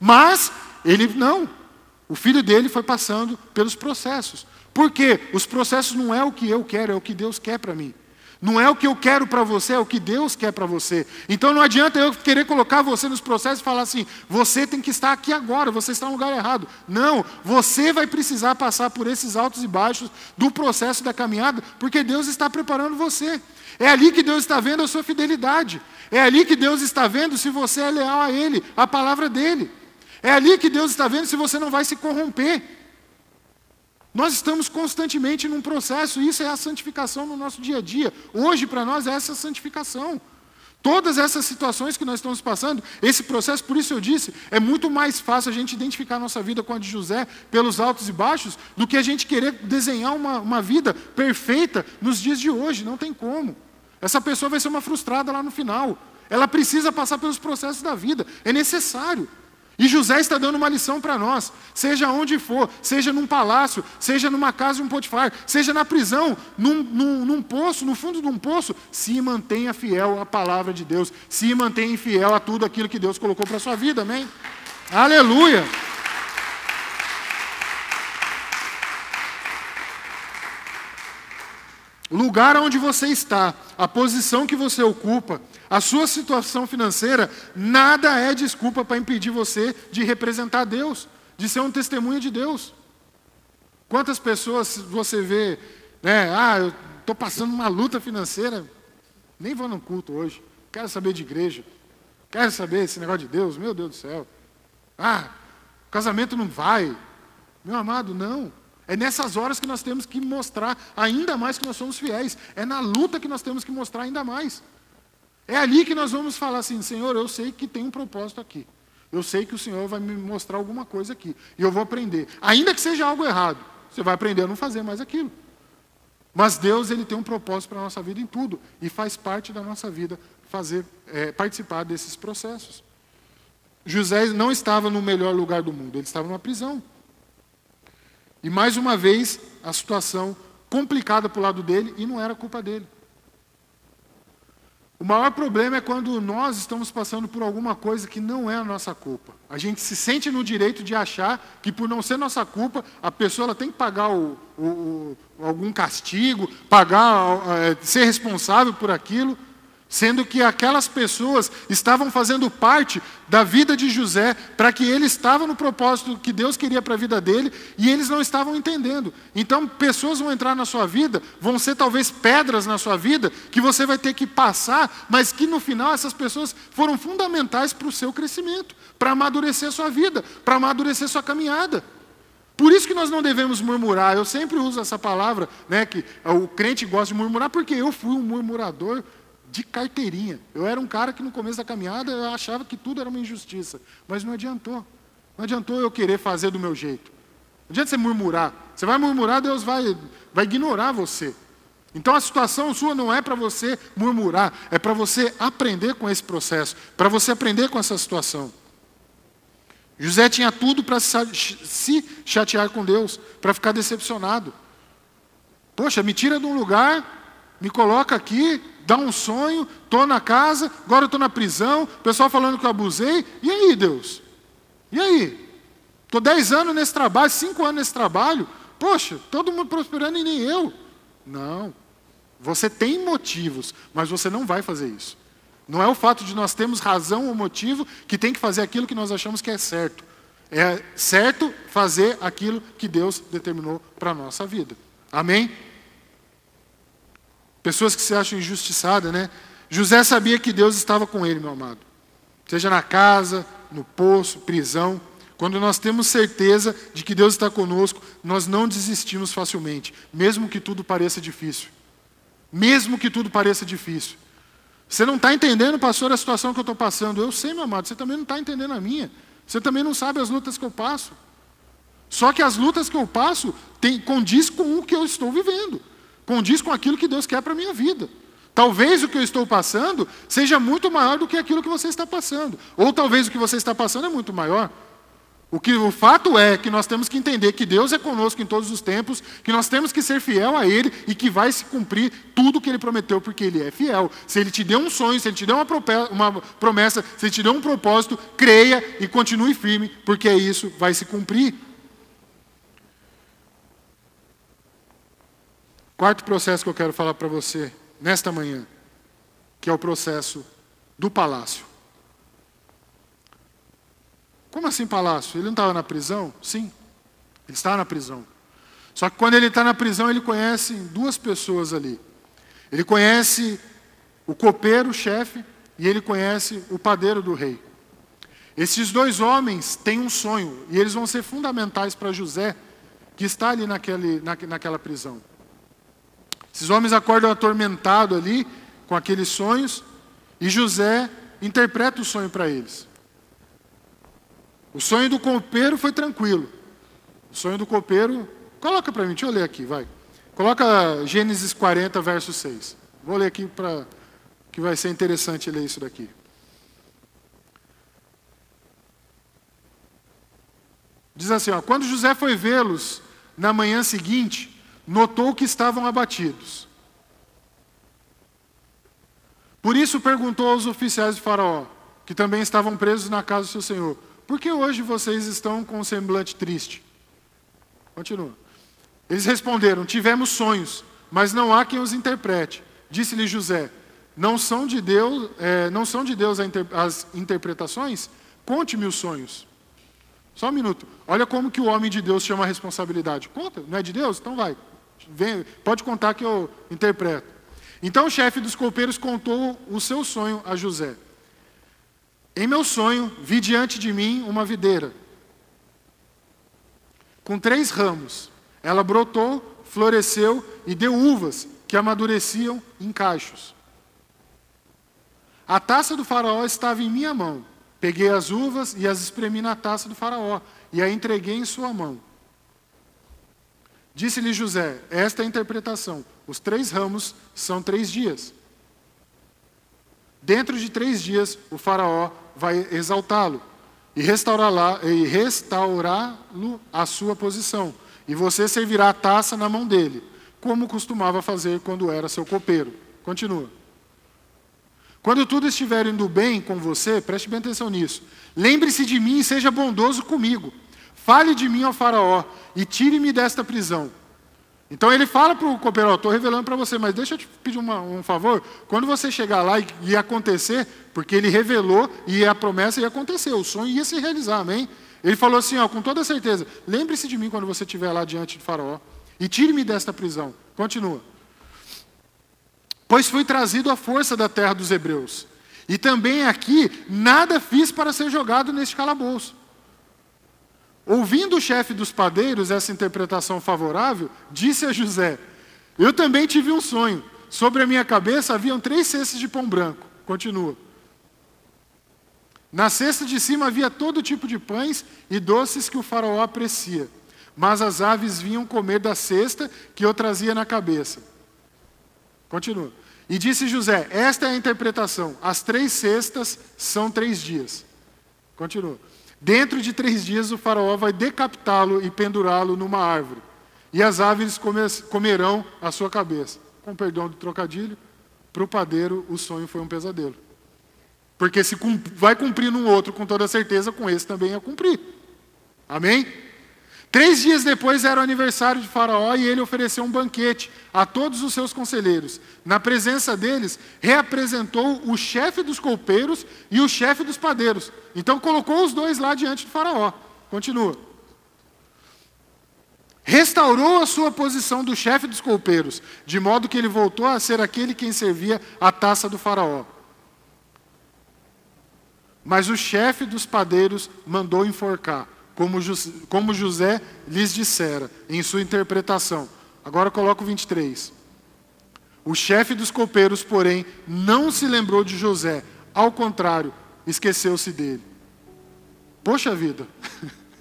Mas ele não. O filho dele foi passando pelos processos. Por quê? Os processos não é o que eu quero, é o que Deus quer para mim. Não é o que eu quero para você, é o que Deus quer para você. Então não adianta eu querer colocar você nos processos e falar assim: você tem que estar aqui agora, você está no lugar errado. Não, você vai precisar passar por esses altos e baixos do processo da caminhada, porque Deus está preparando você. É ali que Deus está vendo a sua fidelidade. É ali que Deus está vendo se você é leal a Ele, a palavra dEle. É ali que Deus está vendo se você não vai se corromper. Nós estamos constantemente num processo, isso é a santificação no nosso dia a dia. Hoje, para nós, é essa santificação. Todas essas situações que nós estamos passando, esse processo, por isso eu disse, é muito mais fácil a gente identificar a nossa vida com a de José pelos altos e baixos, do que a gente querer desenhar uma, uma vida perfeita nos dias de hoje. Não tem como. Essa pessoa vai ser uma frustrada lá no final. Ela precisa passar pelos processos da vida. É necessário. E José está dando uma lição para nós, seja onde for, seja num palácio, seja numa casa de um Potifar, seja na prisão, num, num, num, poço, no fundo de um poço, se mantenha fiel à palavra de Deus, se mantenha fiel a tudo aquilo que Deus colocou para a sua vida, amém? Aleluia! O lugar onde você está, a posição que você ocupa, a sua situação financeira, nada é desculpa para impedir você de representar Deus, de ser um testemunho de Deus. Quantas pessoas você vê, né? Ah, eu estou passando uma luta financeira, nem vou no culto hoje, quero saber de igreja, quero saber esse negócio de Deus, meu Deus do céu. Ah, casamento não vai. Meu amado, não. É nessas horas que nós temos que mostrar ainda mais que nós somos fiéis. É na luta que nós temos que mostrar ainda mais. É ali que nós vamos falar assim: Senhor, eu sei que tem um propósito aqui. Eu sei que o Senhor vai me mostrar alguma coisa aqui. E eu vou aprender. Ainda que seja algo errado, você vai aprender a não fazer mais aquilo. Mas Deus ele tem um propósito para a nossa vida em tudo. E faz parte da nossa vida fazer, é, participar desses processos. José não estava no melhor lugar do mundo, ele estava numa prisão. E mais uma vez, a situação complicada para o lado dele e não era culpa dele. O maior problema é quando nós estamos passando por alguma coisa que não é a nossa culpa. A gente se sente no direito de achar que, por não ser nossa culpa, a pessoa tem que pagar o, o, o, algum castigo, pagar, é, ser responsável por aquilo sendo que aquelas pessoas estavam fazendo parte da vida de José, para que ele estava no propósito que Deus queria para a vida dele, e eles não estavam entendendo. Então, pessoas vão entrar na sua vida, vão ser talvez pedras na sua vida, que você vai ter que passar, mas que no final essas pessoas foram fundamentais para o seu crescimento, para amadurecer a sua vida, para amadurecer a sua caminhada. Por isso que nós não devemos murmurar. Eu sempre uso essa palavra, né, que o crente gosta de murmurar, porque eu fui um murmurador de carteirinha. Eu era um cara que no começo da caminhada eu achava que tudo era uma injustiça. Mas não adiantou. Não adiantou eu querer fazer do meu jeito. Não adianta você murmurar. Você vai murmurar, Deus vai, vai ignorar você. Então a situação sua não é para você murmurar, é para você aprender com esse processo, para você aprender com essa situação. José tinha tudo para se chatear com Deus, para ficar decepcionado. Poxa, me tira de um lugar, me coloca aqui, dá um sonho, estou na casa, agora estou na prisão, o pessoal falando que eu abusei. E aí, Deus? E aí? Estou dez anos nesse trabalho, cinco anos nesse trabalho. Poxa, todo mundo prosperando e nem eu. Não. Você tem motivos, mas você não vai fazer isso. Não é o fato de nós termos razão ou motivo que tem que fazer aquilo que nós achamos que é certo. É certo fazer aquilo que Deus determinou para a nossa vida. Amém? Pessoas que se acham injustiçadas, né? José sabia que Deus estava com ele, meu amado. Seja na casa, no poço, prisão. Quando nós temos certeza de que Deus está conosco, nós não desistimos facilmente, mesmo que tudo pareça difícil. Mesmo que tudo pareça difícil. Você não está entendendo, pastor, a situação que eu estou passando. Eu sei, meu amado, você também não está entendendo a minha. Você também não sabe as lutas que eu passo. Só que as lutas que eu passo tem, condiz com o que eu estou vivendo. Condiz com aquilo que Deus quer para a minha vida. Talvez o que eu estou passando seja muito maior do que aquilo que você está passando. Ou talvez o que você está passando é muito maior. O, que, o fato é que nós temos que entender que Deus é conosco em todos os tempos, que nós temos que ser fiel a Ele e que vai se cumprir tudo o que Ele prometeu, porque Ele é fiel. Se Ele te deu um sonho, se Ele te deu uma promessa, se Ele te deu um propósito, creia e continue firme, porque isso vai se cumprir. Quarto processo que eu quero falar para você nesta manhã, que é o processo do palácio. Como assim palácio? Ele não estava na prisão? Sim, ele está na prisão. Só que quando ele está na prisão, ele conhece duas pessoas ali. Ele conhece o copeiro, o chefe, e ele conhece o padeiro do rei. Esses dois homens têm um sonho, e eles vão ser fundamentais para José, que está ali naquele, na, naquela prisão. Esses homens acordam atormentados ali, com aqueles sonhos, e José interpreta o sonho para eles. O sonho do copeiro foi tranquilo. O sonho do copeiro. Coloca para mim, deixa eu ler aqui, vai. Coloca Gênesis 40, verso 6. Vou ler aqui para que vai ser interessante ler isso daqui. Diz assim: ó, quando José foi vê-los na manhã seguinte, notou que estavam abatidos. Por isso perguntou aos oficiais de Faraó, que também estavam presos na casa do seu senhor: por que hoje vocês estão com um semblante triste? Continua. Eles responderam: Tivemos sonhos, mas não há quem os interprete. Disse-lhe José: Não são de Deus, é, não são de Deus as interpretações? Conte-me os sonhos. Só um minuto. Olha como que o homem de Deus chama a responsabilidade. Conta, não é de Deus? Então vai. Vem, pode contar que eu interpreto. Então o chefe dos copeiros contou o seu sonho a José. Em meu sonho, vi diante de mim uma videira com três ramos. Ela brotou, floresceu e deu uvas que amadureciam em cachos. A taça do faraó estava em minha mão. Peguei as uvas e as espremi na taça do faraó e a entreguei em sua mão. Disse-lhe José: Esta é a interpretação. Os três ramos são três dias. Dentro de três dias, o Faraó vai exaltá-lo e restaurá-lo restaurar à sua posição. E você servirá a taça na mão dele, como costumava fazer quando era seu copeiro. Continua. Quando tudo estiver indo bem com você, preste bem atenção nisso. Lembre-se de mim e seja bondoso comigo. Fale de mim ao Faraó e tire-me desta prisão então ele fala para o copeiro, estou revelando para você, mas deixa eu te pedir uma, um favor. Quando você chegar lá e, e acontecer, porque ele revelou e a promessa ia acontecer, o sonho ia se realizar, amém? Ele falou assim, ó, com toda certeza, lembre-se de mim quando você estiver lá diante de faraó e tire-me desta prisão. Continua. Pois fui trazido à força da terra dos hebreus. E também aqui nada fiz para ser jogado neste calabouço. Ouvindo o chefe dos padeiros essa interpretação favorável, disse a José: Eu também tive um sonho. Sobre a minha cabeça haviam três cestas de pão branco. Continua. Na cesta de cima havia todo tipo de pães e doces que o faraó aprecia. Mas as aves vinham comer da cesta que eu trazia na cabeça. Continua. E disse José: Esta é a interpretação. As três cestas são três dias. Continua. Dentro de três dias o faraó vai decapitá-lo e pendurá-lo numa árvore. E as aves comerão a sua cabeça. Com perdão do trocadilho, para o padeiro o sonho foi um pesadelo. Porque se vai cumprir num outro com toda certeza, com esse também ia cumprir. Amém? Três dias depois era o aniversário de Faraó e ele ofereceu um banquete a todos os seus conselheiros. Na presença deles, reapresentou o chefe dos copeiros e o chefe dos padeiros. Então colocou os dois lá diante de Faraó. Continua. Restaurou a sua posição do chefe dos copeiros, de modo que ele voltou a ser aquele quem servia a taça do Faraó. Mas o chefe dos padeiros mandou enforcar como, como José lhes dissera em sua interpretação. Agora coloca o 23. O chefe dos copeiros, porém, não se lembrou de José, ao contrário, esqueceu-se dele. Poxa vida,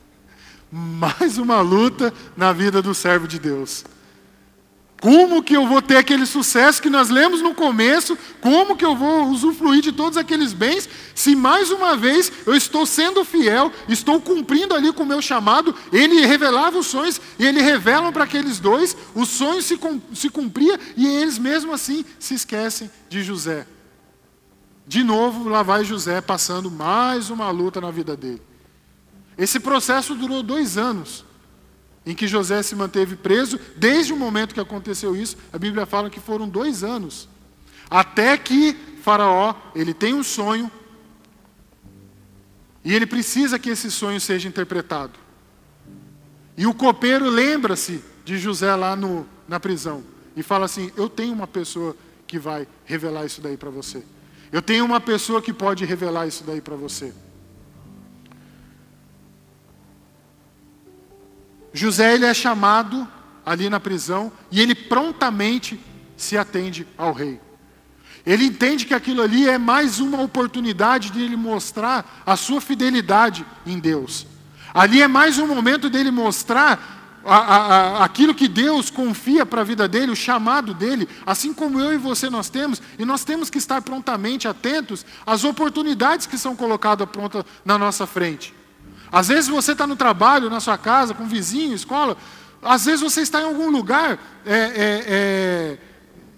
[LAUGHS] mais uma luta na vida do servo de Deus. Como que eu vou ter aquele sucesso que nós lemos no começo? Como que eu vou usufruir de todos aqueles bens se mais uma vez eu estou sendo fiel, estou cumprindo ali com o meu chamado? Ele revelava os sonhos e ele revela para aqueles dois, os sonhos se, se cumpria e eles mesmo assim se esquecem de José. De novo, lá vai José passando mais uma luta na vida dele. Esse processo durou dois anos em que José se manteve preso, desde o momento que aconteceu isso, a Bíblia fala que foram dois anos, até que Faraó ele tem um sonho e ele precisa que esse sonho seja interpretado. E o copeiro lembra-se de José lá no, na prisão e fala assim: Eu tenho uma pessoa que vai revelar isso daí para você. Eu tenho uma pessoa que pode revelar isso daí para você. José ele é chamado ali na prisão e ele prontamente se atende ao rei. Ele entende que aquilo ali é mais uma oportunidade de ele mostrar a sua fidelidade em Deus. Ali é mais um momento dele mostrar a, a, a, aquilo que Deus confia para a vida dele, o chamado dele, assim como eu e você nós temos, e nós temos que estar prontamente atentos às oportunidades que são colocadas prontas na nossa frente. Às vezes você está no trabalho, na sua casa, com vizinho, escola. Às vezes você está em algum lugar, é, é, é,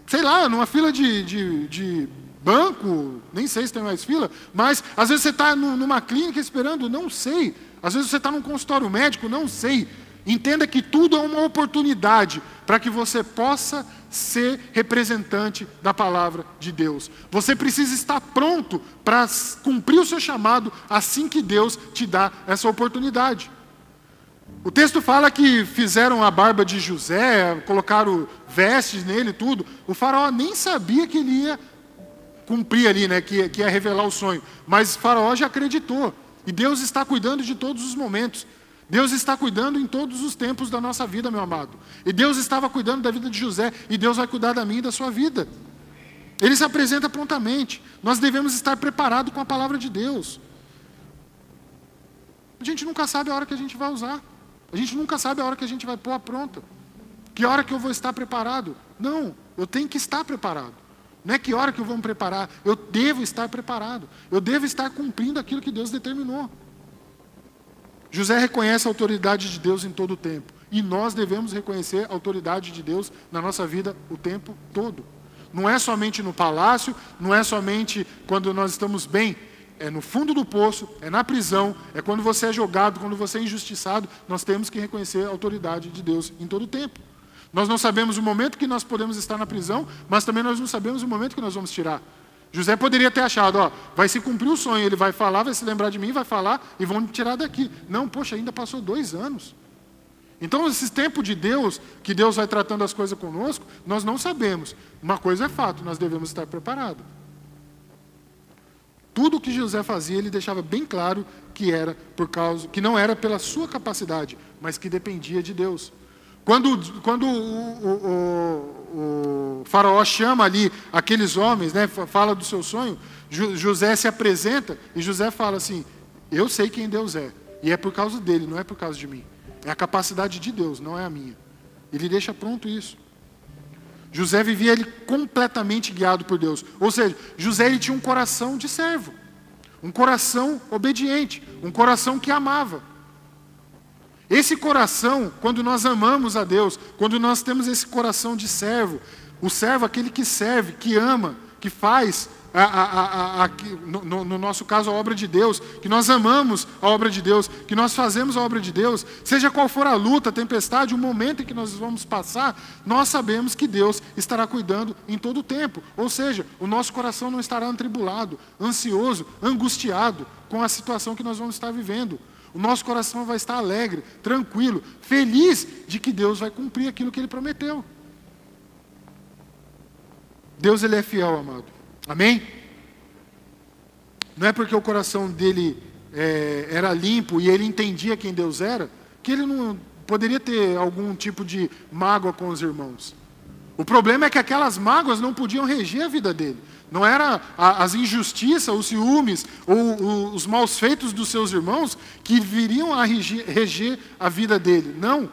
sei lá, numa fila de, de, de, banco, nem sei se tem mais fila, mas às vezes você está numa clínica esperando, não sei. Às vezes você está num consultório médico, não sei. Entenda que tudo é uma oportunidade para que você possa ser representante da palavra de Deus. Você precisa estar pronto para cumprir o seu chamado assim que Deus te dá essa oportunidade. O texto fala que fizeram a barba de José, colocaram vestes nele tudo. O faraó nem sabia que ele ia cumprir ali, né, que, que ia revelar o sonho. Mas o faraó já acreditou. E Deus está cuidando de todos os momentos. Deus está cuidando em todos os tempos da nossa vida, meu amado. E Deus estava cuidando da vida de José, e Deus vai cuidar da minha e da sua vida. Ele se apresenta prontamente. Nós devemos estar preparados com a palavra de Deus. A gente nunca sabe a hora que a gente vai usar. A gente nunca sabe a hora que a gente vai pôr a pronta. Que hora que eu vou estar preparado? Não, eu tenho que estar preparado. Não é que hora que eu vou me preparar. Eu devo estar preparado. Eu devo estar cumprindo aquilo que Deus determinou. José reconhece a autoridade de Deus em todo o tempo. E nós devemos reconhecer a autoridade de Deus na nossa vida o tempo todo. Não é somente no palácio, não é somente quando nós estamos bem, é no fundo do poço, é na prisão, é quando você é jogado, quando você é injustiçado, nós temos que reconhecer a autoridade de Deus em todo o tempo. Nós não sabemos o momento que nós podemos estar na prisão, mas também nós não sabemos o momento que nós vamos tirar. José poderia ter achado, ó, vai se cumprir o sonho, ele vai falar, vai se lembrar de mim, vai falar e vão me tirar daqui. Não, poxa, ainda passou dois anos. Então, esse tempo de Deus, que Deus vai tratando as coisas conosco, nós não sabemos. Uma coisa é fato, nós devemos estar preparados. Tudo o que José fazia, ele deixava bem claro que era por causa, que não era pela sua capacidade, mas que dependia de Deus. Quando, quando o, o, o, faraó chama ali aqueles homens, né, fala do seu sonho, José se apresenta e José fala assim: Eu sei quem Deus é, e é por causa dele, não é por causa de mim. É a capacidade de Deus, não é a minha. Ele deixa pronto isso. José vivia ele completamente guiado por Deus. Ou seja, José ele tinha um coração de servo, um coração obediente, um coração que amava. Esse coração, quando nós amamos a Deus, quando nós temos esse coração de servo, o servo, aquele que serve, que ama, que faz, a, a, a, no, no, nosso caso, a obra de Deus, que nós amamos a obra de Deus, que nós fazemos a obra de Deus, seja qual for a luta, a tempestade, o momento em que nós vamos passar, nós sabemos que Deus estará cuidando em todo o tempo. Ou seja, o nosso coração não estará atribulado, ansioso, angustiado com a situação que nós vamos estar vivendo. O nosso coração vai estar alegre, tranquilo, feliz de que Deus vai cumprir aquilo que Ele prometeu. Deus ele é fiel, amado. Amém? Não é porque o coração dele é, era limpo e ele entendia quem Deus era, que ele não poderia ter algum tipo de mágoa com os irmãos. O problema é que aquelas mágoas não podiam reger a vida dele. Não era as injustiças, os ciúmes ou os maus feitos dos seus irmãos que viriam a reger a vida dele. Não.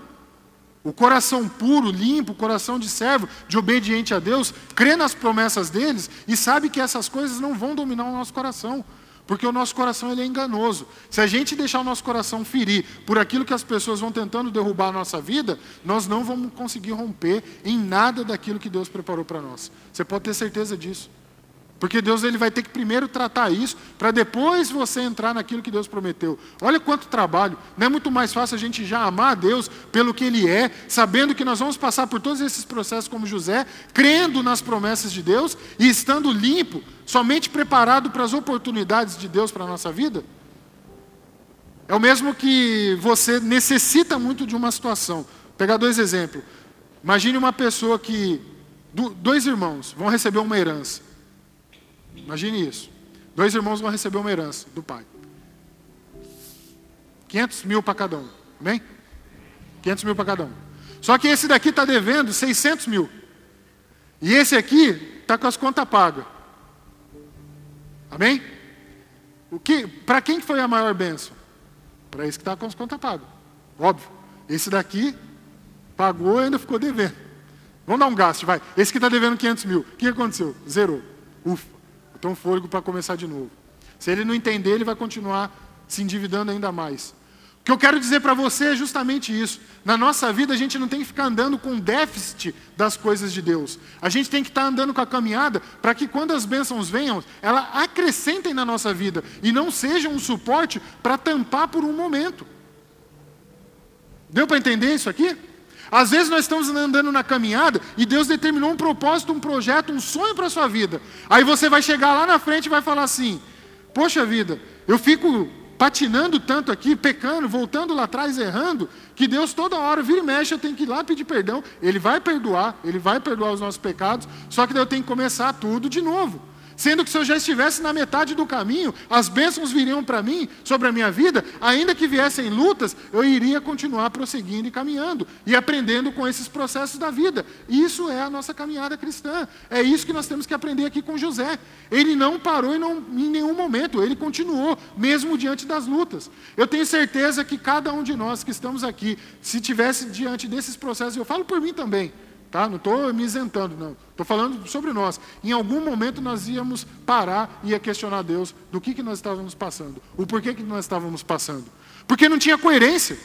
O coração puro, limpo, coração de servo, de obediente a Deus, crê nas promessas deles e sabe que essas coisas não vão dominar o nosso coração. Porque o nosso coração ele é enganoso. Se a gente deixar o nosso coração ferir por aquilo que as pessoas vão tentando derrubar a nossa vida, nós não vamos conseguir romper em nada daquilo que Deus preparou para nós. Você pode ter certeza disso. Porque Deus ele vai ter que primeiro tratar isso, para depois você entrar naquilo que Deus prometeu. Olha quanto trabalho. Não é muito mais fácil a gente já amar a Deus pelo que Ele é, sabendo que nós vamos passar por todos esses processos como José, crendo nas promessas de Deus e estando limpo, somente preparado para as oportunidades de Deus para a nossa vida? É o mesmo que você necessita muito de uma situação. Vou pegar dois exemplos. Imagine uma pessoa que. Dois irmãos vão receber uma herança. Imagine isso. Dois irmãos vão receber uma herança do pai. 500 mil para cada um. Amém? 500 mil para cada um. Só que esse daqui está devendo 600 mil. E esse aqui está com as contas pagas. Amém? O que, para quem foi a maior bênção? Para esse que está com as contas pagas. Óbvio. Esse daqui pagou e ainda ficou devendo. Vamos dar um gasto, vai. Esse que está devendo 500 mil. O que aconteceu? Zerou. Ufa um fôlego para começar de novo. Se ele não entender, ele vai continuar se endividando ainda mais. O que eu quero dizer para você é justamente isso. Na nossa vida, a gente não tem que ficar andando com déficit das coisas de Deus. A gente tem que estar tá andando com a caminhada para que quando as bênçãos venham, elas acrescentem na nossa vida e não sejam um suporte para tampar por um momento. Deu para entender isso aqui? Às vezes nós estamos andando na caminhada e Deus determinou um propósito, um projeto, um sonho para a sua vida. Aí você vai chegar lá na frente e vai falar assim: Poxa vida, eu fico patinando tanto aqui, pecando, voltando lá atrás, errando, que Deus toda hora vira e mexe, eu tenho que ir lá pedir perdão. Ele vai perdoar, ele vai perdoar os nossos pecados, só que daí eu tenho que começar tudo de novo. Sendo que se eu já estivesse na metade do caminho, as bênçãos viriam para mim, sobre a minha vida, ainda que viessem lutas, eu iria continuar prosseguindo e caminhando, e aprendendo com esses processos da vida. Isso é a nossa caminhada cristã. É isso que nós temos que aprender aqui com José. Ele não parou não, em nenhum momento, ele continuou, mesmo diante das lutas. Eu tenho certeza que cada um de nós que estamos aqui, se tivesse diante desses processos, eu falo por mim também, Tá? Não estou me isentando, não. Estou falando sobre nós. Em algum momento nós íamos parar e ia questionar Deus do que, que nós estávamos passando. O porquê que nós estávamos passando. Porque não tinha coerência.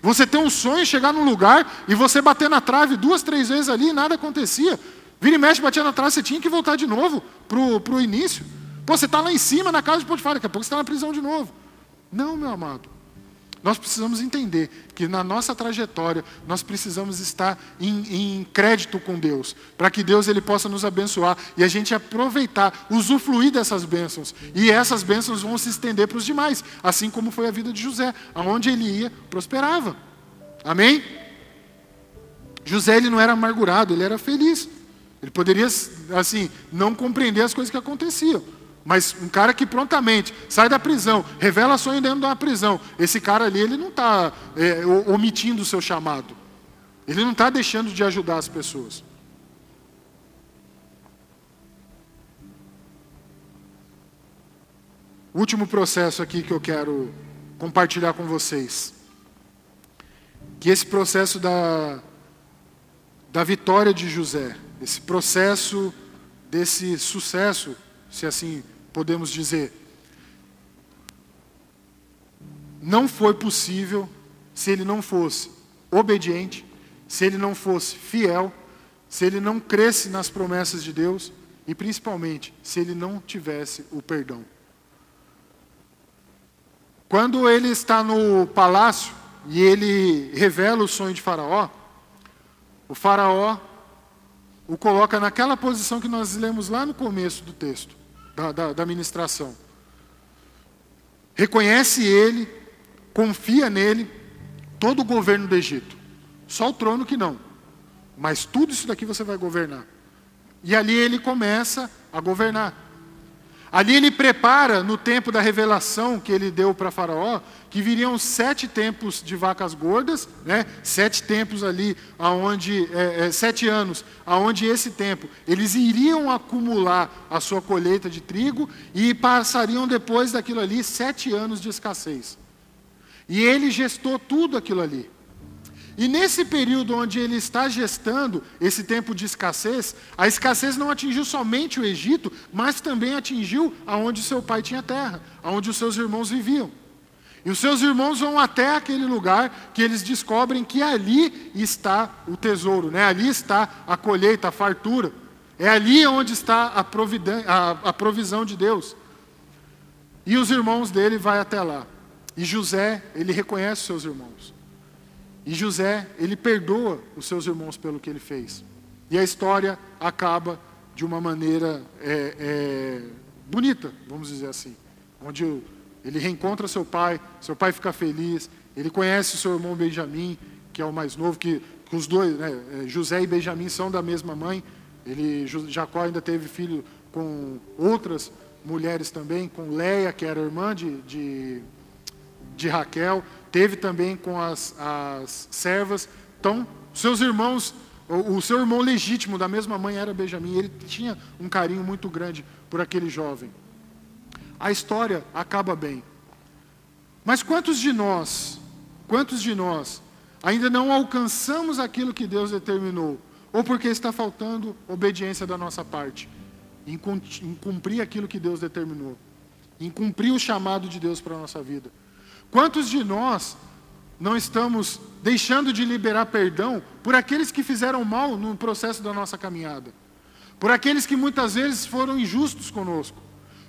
Você ter um sonho, chegar num lugar e você bater na trave duas, três vezes ali e nada acontecia. Vira e mexe, batia na trave, você tinha que voltar de novo para o início. Pô, você está lá em cima na casa de Potifar, daqui a pouco você está na prisão de novo. Não, meu amado. Nós precisamos entender que na nossa trajetória nós precisamos estar em, em crédito com Deus, para que Deus ele possa nos abençoar e a gente aproveitar, usufruir dessas bênçãos. E essas bênçãos vão se estender para os demais, assim como foi a vida de José, aonde ele ia, prosperava. Amém? José ele não era amargurado, ele era feliz. Ele poderia assim não compreender as coisas que aconteciam. Mas um cara que prontamente sai da prisão, revela sonho dentro de uma prisão, esse cara ali ele não está é, omitindo o seu chamado. Ele não está deixando de ajudar as pessoas. Último processo aqui que eu quero compartilhar com vocês. Que esse processo da, da vitória de José, esse processo desse sucesso, se assim podemos dizer. Não foi possível se ele não fosse obediente, se ele não fosse fiel, se ele não cresce nas promessas de Deus e principalmente se ele não tivesse o perdão. Quando ele está no palácio e ele revela o sonho de Faraó, o Faraó o coloca naquela posição que nós lemos lá no começo do texto, da, da, da ministração. Reconhece ele, confia nele, todo o governo do Egito. Só o trono que não. Mas tudo isso daqui você vai governar. E ali ele começa a governar. Ali ele prepara, no tempo da revelação que ele deu para Faraó, que viriam sete tempos de vacas gordas, né? sete tempos ali, aonde, é, é, sete anos, aonde esse tempo eles iriam acumular a sua colheita de trigo e passariam depois daquilo ali sete anos de escassez. E ele gestou tudo aquilo ali. E nesse período onde ele está gestando esse tempo de escassez, a escassez não atingiu somente o Egito, mas também atingiu aonde seu pai tinha terra, aonde os seus irmãos viviam. E os seus irmãos vão até aquele lugar que eles descobrem que ali está o tesouro, né? ali está a colheita, a fartura. É ali onde está a, a, a provisão de Deus. E os irmãos dele vão até lá. E José, ele reconhece seus irmãos. E José, ele perdoa os seus irmãos pelo que ele fez. E a história acaba de uma maneira é, é, bonita, vamos dizer assim. Onde ele reencontra seu pai, seu pai fica feliz, ele conhece o seu irmão Benjamim, que é o mais novo, que, que os dois, né, é, José e Benjamim são da mesma mãe. Ele, Jacó ainda teve filho com outras mulheres também, com Leia, que era irmã de, de, de Raquel teve também com as, as servas. Então, seus irmãos, o, o, seu irmão legítimo da mesma mãe era Benjamim, ele tinha um carinho muito grande por aquele jovem. A história acaba bem. Mas quantos de nós, quantos de nós ainda não alcançamos aquilo que Deus determinou? Ou porque está faltando obediência da nossa parte, em cumprir aquilo que Deus determinou, em cumprir o chamado de Deus para a nossa vida. Quantos de nós não estamos deixando de liberar perdão por aqueles que fizeram mal no processo da nossa caminhada? Por aqueles que muitas vezes foram injustos conosco?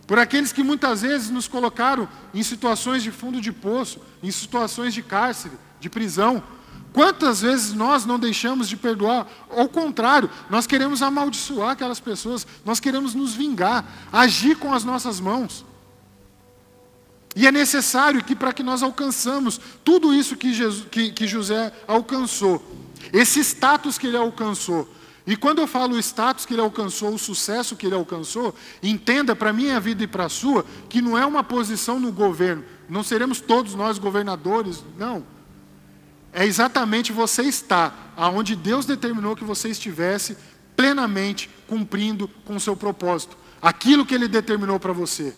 Por aqueles que muitas vezes nos colocaram em situações de fundo de poço, em situações de cárcere, de prisão? Quantas vezes nós não deixamos de perdoar? Ao contrário, nós queremos amaldiçoar aquelas pessoas, nós queremos nos vingar, agir com as nossas mãos. E é necessário que, para que nós alcançamos tudo isso que, Jesus, que, que José alcançou, esse status que ele alcançou, e quando eu falo o status que ele alcançou, o sucesso que ele alcançou, entenda para a minha vida e para a sua, que não é uma posição no governo, não seremos todos nós governadores, não. É exatamente você estar aonde Deus determinou que você estivesse plenamente cumprindo com o seu propósito, aquilo que ele determinou para você.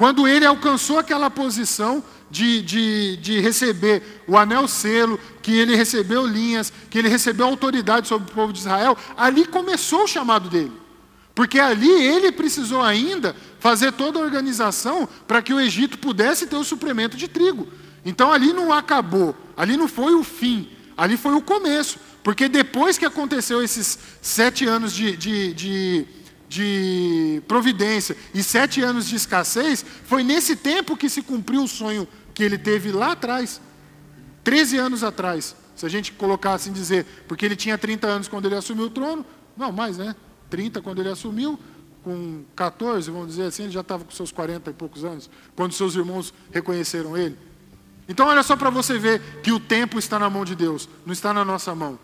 Quando ele alcançou aquela posição de, de, de receber o anel selo, que ele recebeu linhas, que ele recebeu autoridade sobre o povo de Israel, ali começou o chamado dele. Porque ali ele precisou ainda fazer toda a organização para que o Egito pudesse ter o suprimento de trigo. Então ali não acabou, ali não foi o fim, ali foi o começo. Porque depois que aconteceu esses sete anos de, de, de de providência e sete anos de escassez, foi nesse tempo que se cumpriu o sonho que ele teve lá atrás, 13 anos atrás. Se a gente colocar assim dizer, porque ele tinha 30 anos quando ele assumiu o trono, não, mais, né? 30 quando ele assumiu, com 14, vamos dizer assim, ele já estava com seus 40 e poucos anos, quando seus irmãos reconheceram ele. Então, olha só para você ver que o tempo está na mão de Deus, não está na nossa mão.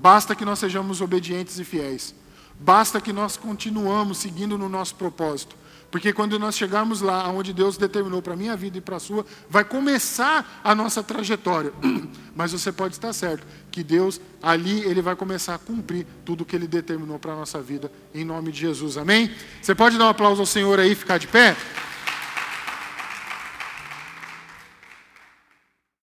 Basta que nós sejamos obedientes e fiéis. Basta que nós continuamos seguindo no nosso propósito. Porque quando nós chegarmos lá onde Deus determinou para a minha vida e para a sua, vai começar a nossa trajetória. [CLEARS THROAT] Mas você pode estar certo que Deus ali ele vai começar a cumprir tudo que ele determinou para a nossa vida em nome de Jesus. Amém? Você pode dar um aplauso ao Senhor aí, ficar de pé?